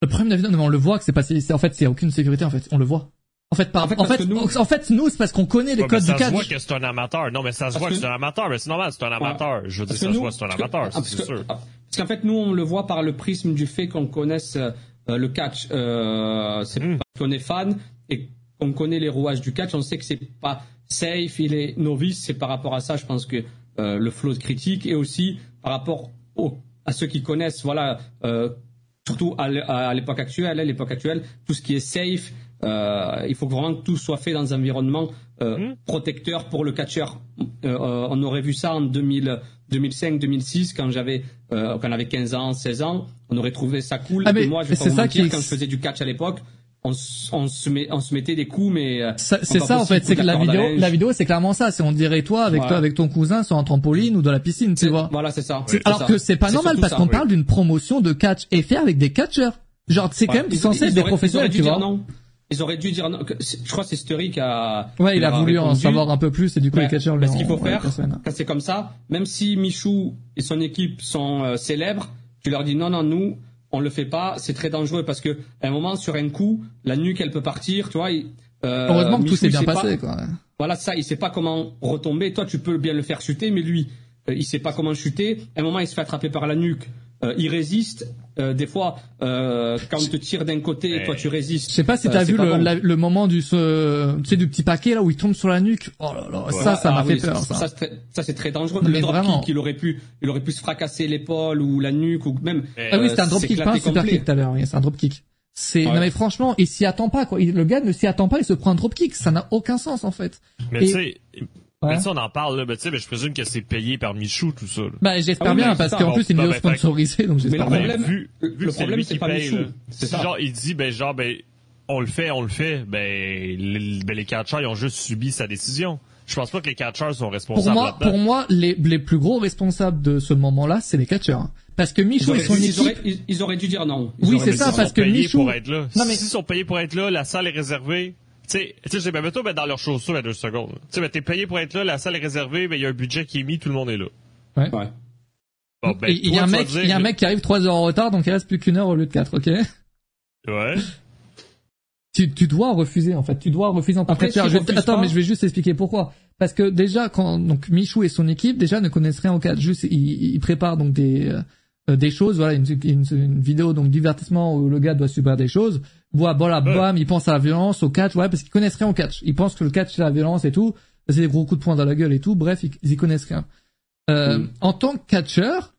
S1: Le problème de la vidéo, on le voit que c'est pas, c'est, en fait, c'est aucune sécurité, en fait. On le voit. En fait, en fait, nous... en fait, nous, c'est parce qu'on connaît les codes du catch. Ça
S4: se voit que c'est un amateur. Non, mais ça se voit que, c'est un amateur, mais c'est normal, c'est un amateur. Je veux dire, ça se voit que c'est un amateur, c'est sûr.
S3: Parce qu'en fait, nous, on le voit par le prisme du fait qu'on connaisse euh, le catch. Euh, c'est hmm. parce qu'on est fan et qu'on connaît les rouages du catch. On sait que c'est pas safe, il est novice. C'est par rapport à ça, je pense que euh, le flow de critique et aussi par rapport au, à ceux qui connaissent, voilà, euh, surtout à l'époque actuelle, à l'époque actuelle, tout ce qui est safe, euh, il faut que vraiment tout soit fait dans un environnement euh, mmh. protecteur pour le catcheur. Euh, on aurait vu ça en 2000, 2005, 2006 quand j'avais, quand on avait 15 ans, 16 ans. On aurait trouvé ça cool.
S1: Ah, mais
S3: moi, je vais pas vous mentir, quand je faisais du catch à l'époque, on, on, se met, on se mettait des coups, mais
S1: c'est ça en fait. C'est que la vidéo, la vidéo, c'est clairement ça. C'est on dirait toi avec toi avec ton cousin sur un trampoline ou dans la piscine, tu vois.
S3: Voilà, c'est ça.
S1: alors que c'est pas normal parce qu'on parle d'une promotion de catch et faire avec des catcheurs. Genre, c'est quand même censé être des professionnels, tu vois. Non.
S3: Ils auraient dû dire non. Je crois que c'est Story qui a.
S1: Ouais, il a voulu en savoir un peu plus et du coup les catcheurs.
S3: Ce qu'il faut faire, c'est comme ça, même si Michou et son équipe sont euh, célèbres, tu leur dis non, non, nous, on le fait pas, c'est très dangereux parce que à un moment sur un coup, la nuque elle peut partir, tu vois.
S1: Euh, Heureusement que tout s'est bien passé, quoi.
S3: voilà ça, il sait pas comment retomber. Toi, tu peux bien le faire chuter, mais lui, euh, il sait pas comment chuter. À un moment, il se fait attraper par la nuque. Euh, il résiste. Euh, des fois, euh, quand on te tire d'un côté, toi tu résistes.
S1: Je sais pas si t'as vu le, le, moment du ce, tu sais, du petit paquet là où il tombe sur la nuque. Oh là là, ça, ça m'a ah fait peur. Ça,
S3: ça, c'est très dangereux. Mais le dropkick, il aurait pu, il aurait pu se fracasser l'épaule ou la nuque ou même.
S1: Ah oui, c'était un dropkick, pas un super kick tout à l'heure. C'est un dropkick. C'est non mais franchement, il s'y attend pas quoi. le gars ne s'y attend pas, il se prend un dropkick. Ça n'a aucun sens en fait.
S4: Mais tu sais Ouais. ça, on en parle, là. Ben, tu sais, ben, je présume que c'est payé par Michou, tout ça.
S1: Bah, j'espère ah bien, parce qu'en plus, c'est une vidéo sponsorisée, donc j'espère
S3: bien. Le problème, vu, vu le problème, c'est pas paye, Michou.
S4: C'est genre, il dit, ben, genre, ben, on le fait, on le fait, ben, les, ben, les catchers, ils ont juste subi sa décision. Je pense pas que les catchers sont responsables.
S1: Pour moi, pour moi, les, les plus gros responsables de ce moment-là, c'est les catchers. Parce que Michou et son
S3: équipe...
S1: Ils
S3: auraient, ils, auraient, dû dire non.
S1: oui, c'est ça, parce que Michou...
S4: Pour être là. Non, mais... S'ils sont payés pour être là, la salle est réservée, tu sais, ben, toi, ben, dans leurs chaussures à deux secondes. Tu sais, ben, t'es payé pour être là, la salle est réservée, ben, il y a un budget qui est mis, tout le monde est là.
S1: Ouais. ouais. Bon, ben, il y a un mec, il y a un mec qui arrive trois heures en retard, donc il reste plus qu'une heure au lieu de quatre, ok?
S4: Ouais.
S1: Tu, tu dois refuser, en fait. Tu dois refuser en tant que Attends, mais je vais juste expliquer pourquoi. Parce que déjà, quand, donc, Michou et son équipe, déjà, ne connaissent rien au catch. Juste, ils, ils préparent, donc, des, euh, des choses, voilà, une, une, une, vidéo, donc, divertissement où le gars doit subir des choses voilà, voilà, bam, ils pensent à la violence, au catch, ouais, parce qu'ils connaissent rien au catch. Ils pensent que le catch c'est la violence et tout, c'est des gros coups de poing dans la gueule et tout. Bref, ils, ils y connaissent rien. Euh, mm. En tant que catcheur,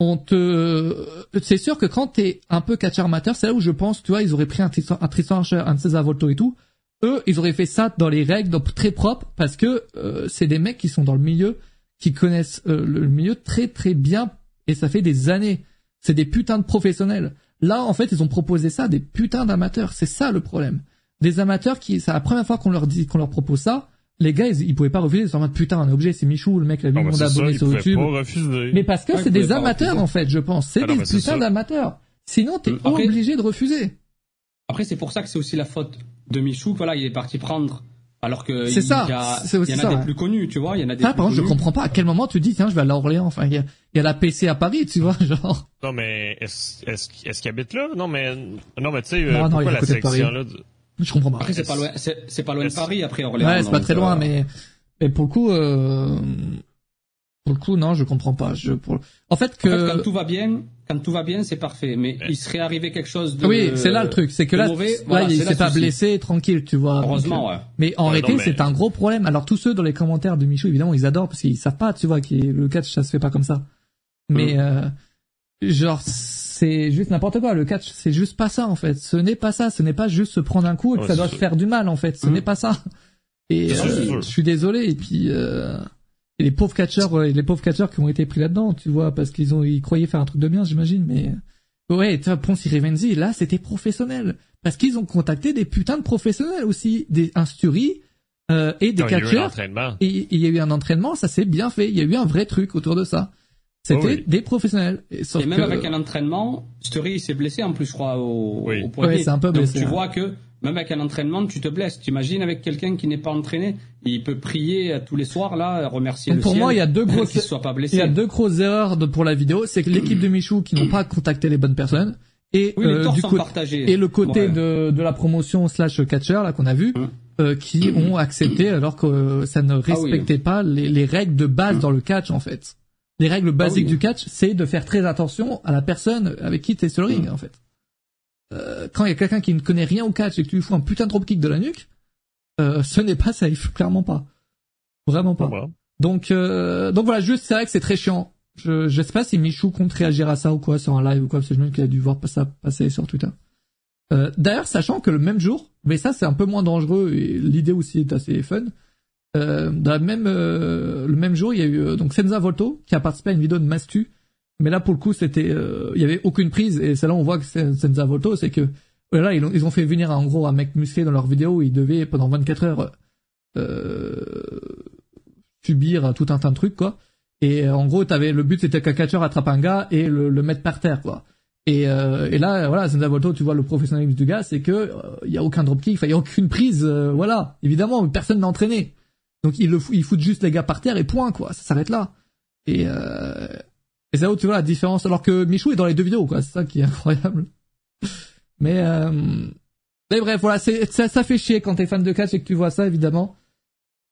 S1: on te, c'est sûr que quand t'es un peu catcheur amateur, c'est là où je pense, tu vois, ils auraient pris un Tristan, un Tristan Archer, un César Volto et tout. Eux, ils auraient fait ça dans les règles, donc très propres, parce que euh, c'est des mecs qui sont dans le milieu, qui connaissent euh, le milieu très très bien, et ça fait des années. C'est des putains de professionnels. Là, en fait, ils ont proposé ça à des putains d'amateurs. C'est ça le problème. Des amateurs qui, c'est la première fois qu'on leur dit, qu'on leur propose ça. Les gars, ils, pouvaient pas refuser. Ils sont en mode putain, un objet, c'est Michou, le mec, la vie, bah, abonné sur YouTube. Mais parce que c'est des amateurs, en fait, je pense. C'est ah des putains d'amateurs. Sinon, t'es es obligé de refuser.
S3: Après, c'est pour ça que c'est aussi la faute de Michou. Voilà, il est parti prendre alors que il y, a, il y en a des plus connus, tu vois, il y en a des.
S1: Ça, par contre, je comprends pas à quel moment tu dis tiens, je vais aller à Orléans. Enfin, il y a, il y a la PC à Paris, tu vois, <laughs> genre.
S4: Non mais est-ce est-ce est-ce qu'il habite là? Non mais non mais tu sais euh, pourquoi la section là
S1: Je comprends pas.
S3: Après c'est pas loin, c'est pas loin de Paris après Orléans.
S1: Ouais, c'est pas très loin, euh, mais mais pour le coup. Euh... Pour le coup, non, je comprends pas. Je, pour... En fait, que...
S3: En fait, quand tout va bien, quand tout va bien, c'est parfait. Mais il serait arrivé quelque chose de
S1: Oui, c'est là le truc, c'est que là, mauvais, là il s'est pas blessé, tranquille, tu vois.
S3: Heureusement, ouais.
S1: Mais en réalité, c'est un gros problème. Alors tous ceux dans les commentaires de Michou, évidemment, ils adorent parce qu'ils savent pas, tu vois, que le catch ça se fait pas comme ça. Mais mm. euh, genre c'est juste n'importe quoi. Le catch, c'est juste pas ça en fait. Ce n'est pas ça. Ce n'est pas juste se prendre un coup et que ça doit se faire du mal en fait. Ce mm. n'est pas ça. Et euh, je suis désolé. Et puis euh, les pauvres catcheurs, les pauvres catcheurs qui ont été pris là-dedans, tu vois, parce qu'ils ont, ils croyaient faire un truc de bien, j'imagine, mais ouais, tu vois, Ponce Revenzi, là, c'était professionnel, parce qu'ils ont contacté des putains de professionnels aussi, des insturis euh, et des catcheurs. Et il y a eu un entraînement, ça s'est bien fait. Il y a eu un vrai truc autour de ça. C'était des professionnels.
S3: Et, même avec un entraînement, Stury s'est blessé en plus, je crois, au,
S1: oui.
S3: au poignet.
S1: Ouais, c'est un peu blessé.
S3: Donc tu vois que même avec un entraînement, tu te blesses. T'imagines avec quelqu'un qui n'est pas entraîné, il peut prier tous les soirs là, remercier
S1: Donc
S3: le
S1: pour
S3: ciel,
S1: moi, il y a deux grosses,
S3: soit pas blessé.
S1: Il y a deux grosses erreurs de, pour la vidéo, c'est que l'équipe de Michou qui n'ont pas contacté les bonnes personnes et euh, du et le côté de, de la promotion slash catcher là qu'on a vu. Hum. Euh, qui ont accepté alors que euh, ça ne ah respectait pas les, les, règles de base dans le catch en fait. Les règles basiques ah du catch, c'est de faire très attention à la personne avec qui tu es sur le ring en fait. Euh, quand il y a quelqu'un qui ne connaît rien au catch et que tu lui fous un putain de dropkick de la nuque, euh, ce n'est pas safe, <laughs> clairement pas. Vraiment pas. Donc, euh, donc voilà, juste c'est vrai que c'est très chiant. Je, je sais pas si Michou compte réagir à ça ou quoi sur un live ou quoi, parce que je me qu'il a dû voir ça passer sur Twitter. Euh, D'ailleurs, sachant que le même jour, mais ça c'est un peu moins dangereux et l'idée aussi est assez fun. Euh, dans la même, euh, le même jour, il y a eu donc Senza Volto qui a participé à une vidéo de Mastu mais là, pour le coup, c'était, euh, il y avait aucune prise. Et c'est là on voit que c'est Senza Volto, c'est que là, ils ont, ils ont fait venir en gros un mec musclé dans leur vidéo. Où il devait pendant 24 heures euh, subir tout un tas de trucs, quoi. Et euh, en gros, t'avais le but, c'était qu'un catcheur attrape un gars et le, le mettre par terre, quoi. Et, euh, et là, voilà, Senza Volto, tu vois le professionnalisme du gars, c'est que il y a aucun dropkick, il y a aucune prise, voilà. Évidemment, personne n'a entraîné. Donc ils le ils foutent juste les gars par terre et point, quoi. Ça s'arrête là. Et euh, et c'est là où tu vois la différence. Alors que Michou est dans les deux vidéos, quoi. C'est ça qui est incroyable. Mais, euh... mais bref, voilà, c'est, ça, ça fait chier quand t'es fan de catch et que tu vois ça, évidemment.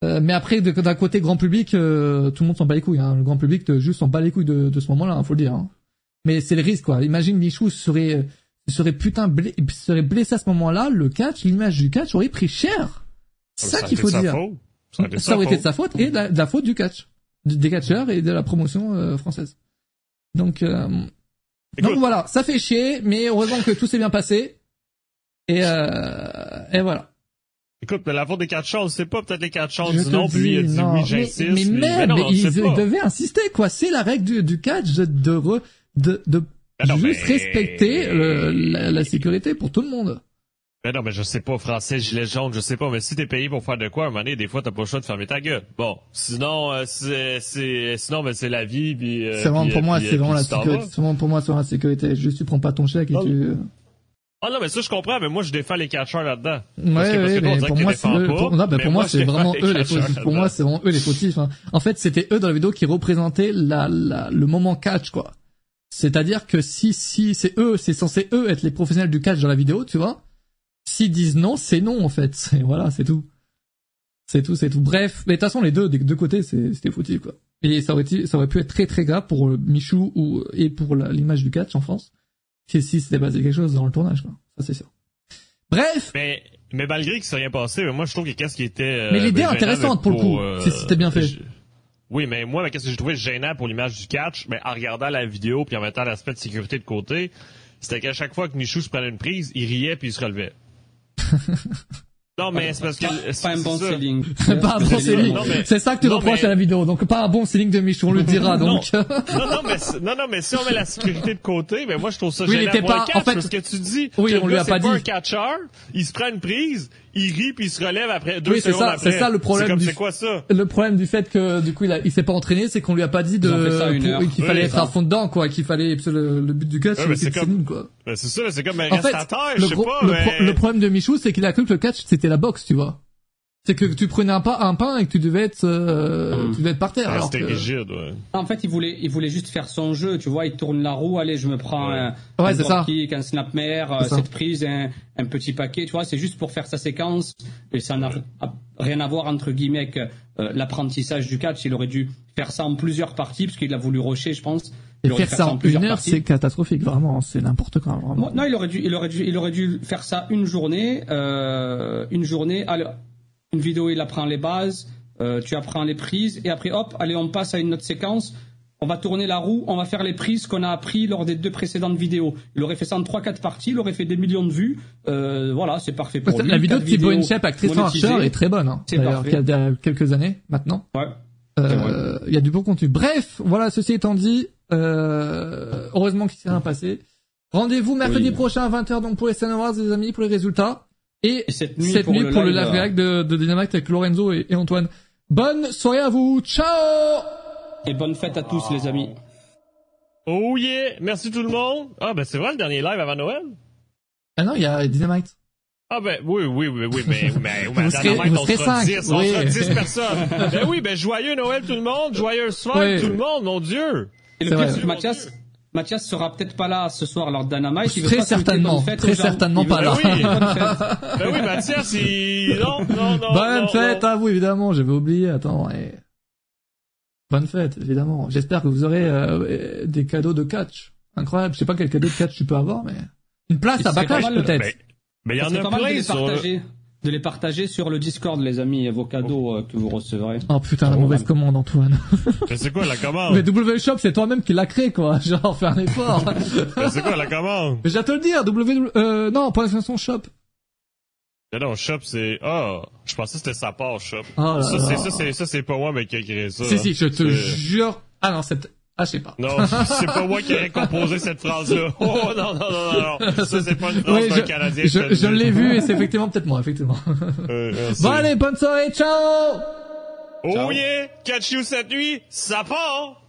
S1: Euh, mais après, d'un côté grand public, euh, tout le monde s'en bat les couilles. Hein. Le grand public de, juste s'en bat les couilles de, de ce moment-là, hein, faut le dire. Hein. Mais c'est le risque, quoi. Imagine Michou serait serait putain serait blessé à ce moment-là, le catch, l'image du catch aurait pris cher. C'est ça, qu'il faut dire. Ça, aurait été de sa faute et de la, faute du catch, des catcheurs et de la promotion euh, française. Donc, euh, donc voilà, ça fait chier, mais heureusement que tout s'est bien passé. Et, euh, et voilà.
S4: Écoute, mais la faute des catcheurs, c'est pas peut-être les catcheurs non, puis lui il a dit oui, j'insiste.
S1: Mais, mais, mais, ils, devaient insister, quoi. C'est la règle du, du catch de, de, de, de ben juste respecter la, la, sécurité pour tout le monde.
S4: Ben non, mais je sais pas, français, gilet jaune, je sais pas, mais si t'es payé pour faire de quoi, à un moment donné, des fois, t'as pas le choix de fermer ta gueule. Bon, sinon, euh, c'est, c'est, sinon, ben, c'est la vie, puis...
S1: Euh, c'est vraiment, pour moi, c'est vraiment la sécurité. C'est vraiment pour moi, c'est la sécurité. Juste, tu prends pas ton chèque et oh. tu...
S4: Ah non, mais ça, je comprends, mais moi, je défends les catcheurs là-dedans.
S1: Ouais, parce que, parce que mais pour moi, c'est eux, pour, non, ben, pour moi, c'est vraiment eux les fautifs. Pour moi, c'est vraiment eux les fautifs. Hein. En fait, c'était eux dans la vidéo qui représentaient la, la, le moment catch, quoi. C'est-à-dire que si, si, c'est eux, c'est censé eux être les professionnels du catch dans la vidéo, tu vois. S'ils disent non, c'est non, en fait. <laughs> Et voilà, c'est tout. C'est tout, c'est tout. Bref, mais de toute façon, les deux, des deux côtés, c'était foutu, quoi. Et ça aurait, ça aurait pu être très très grave pour euh, Michou ou, et pour l'image du catch en France. Si, si c'était passé quelque chose dans le tournage, quoi. Ça, c'est sûr. Bref!
S4: Mais, mais malgré qu'il s'est rien passé, moi, je trouve que qu'est-ce qui était, euh,
S1: Mais l'idée ben, intéressante pour, le coup. Euh, si c'était bien fait.
S4: Oui, mais moi, qu'est-ce que j'ai trouvé gênant pour l'image du catch, mais en regardant la vidéo puis en mettant l'aspect de sécurité de côté, c'était qu'à chaque fois que Michou se prenait une prise, il riait puis il se relevait. <laughs> Non, mais c'est parce que... <laughs>
S3: C'est pas un bon selling.
S1: C'est pas un bon selling. C'est ça que tu reproches à la vidéo. Donc, pas un bon selling de Michou, on le dira, donc.
S4: non, non, mais, non, non, mais si on met la sécurité de côté, mais moi, je trouve ça oui, gênant. pas, catch, en fait, parce que tu dis,
S1: oui, on lui a pas dit.
S4: un catcheur, il se prend une prise, il rit puis il se relève après deux oui, secondes ça,
S1: après. C'est ça le problème.
S4: C'est quoi ça?
S1: Le problème du fait que du coup il, a, il s'est pas entraîné, c'est qu'on lui a pas dit de qu'il fallait être à fond dedans quoi, qu'il fallait le, le, but du catch
S4: ouais, c'est comme quoi. c'est ça, c'est comme en
S1: fait,
S4: je sais pas.
S1: Le, le problème de Michou, c'est qu'il a cru que le catch c'était la boxe, tu vois c'est que tu prenais un, pas, un pain et que tu devais être, euh, hmm. tu devais être par terre.
S4: Ah, c'était rigide, ouais.
S3: En fait, il voulait, il voulait juste faire son jeu, tu vois, il tourne la roue, allez, je me prends un,
S1: ouais, un
S3: kick, un snapmare, euh, cette prise, un, un, petit paquet, tu vois, c'est juste pour faire sa séquence, et ça n'a rien à voir, entre guillemets, avec euh, l'apprentissage du catch, il aurait dû faire ça en plusieurs parties, parce qu'il a voulu rocher, je pense.
S1: Et faire, ça en une heure, c'est catastrophique, vraiment, c'est n'importe quoi, vraiment.
S3: Non, il aurait dû, il aurait dû, il aurait dû faire ça une journée, euh, une journée, alors, une vidéo, il apprend les bases, euh, tu apprends les prises, et après, hop, allez, on passe à une autre séquence. On va tourner la roue, on va faire les prises qu'on a appris lors des deux précédentes vidéos. Il aurait fait ça en 3-4 parties, il aurait fait des millions de vues. Euh, voilà, c'est parfait pour lui.
S1: La vidéo de Thibaut Inchep avec Tristan Archer est très bonne. Hein, c'est parfait. Il y a quelques années maintenant.
S3: Ouais.
S1: Euh, il y a du bon contenu. Bref, voilà, ceci étant dit, euh, heureusement qu'il s'est rien passé. Rendez-vous mercredi prochain à 20h donc pour les Sun Awards, les amis, pour les résultats. Et, cette nuit, pour, le live react de, de Dynamite avec Lorenzo et, Antoine. Bonne soirée à vous. Ciao
S3: Et bonne fête à tous, les amis.
S4: Oh yeah! Merci tout le monde. Ah, ben c'est vrai le dernier live avant Noël?
S1: Ah non, il y a Dynamite.
S4: Ah ben oui, oui, oui, oui, mais, <laughs> mais, mais Dynamite, on sera 10, on sera 10 personnes. ben oui, ben joyeux Noël tout le monde, joyeux soir tout le monde, mon Dieu!
S3: Et le pire, Mathias, Mathias sera peut-être pas là ce soir lors d'Anamite.
S1: Il très certainement, très certainement pas là.
S4: Ben oui, <laughs> ben oui, Mathias, il... non, non, non. <laughs>
S1: Bonne fête à vous, évidemment. J'avais oublié. Attends. Bonne fête, évidemment. J'espère que vous aurez euh, des cadeaux de catch. Incroyable. Je sais pas quel cadeau de catch tu peux avoir, mais une place à Backlash peut-être.
S4: Mais il y en a plein sur
S3: de les partager sur le Discord, les amis, vos cadeaux euh, que vous recevrez.
S1: Oh putain, la mauvaise commande, Antoine. <laughs>
S4: Mais c'est quoi la commande
S1: Mais W Shop, c'est toi-même qui l'a créé, quoi. <laughs> Genre, fais un effort. <laughs>
S4: Mais c'est quoi la commande
S1: Mais j'ai te le dire, W... Euh, non, pour l'extension Shop.
S4: Mais non, Shop, c'est... Oh, je pensais que c'était sa part, Shop. Oh ça, c'est, ça, c'est, ça, c'est pas moi, mais qui a créé ça.
S1: Si, si, je te jure... Ah non, c'est... Ah, je sais pas.
S4: Non, <laughs> c'est pas moi qui ai composé cette phrase-là. <laughs> Oh non, non, non, non. Ça, c'est pas une phrase d'un Canadien.
S1: Je, je l'ai vu et c'est effectivement peut-être moi, effectivement. Euh, bon, allez, bonne soirée, ciao!
S4: Oh ciao. yeah! Catch you cette nuit, ça part!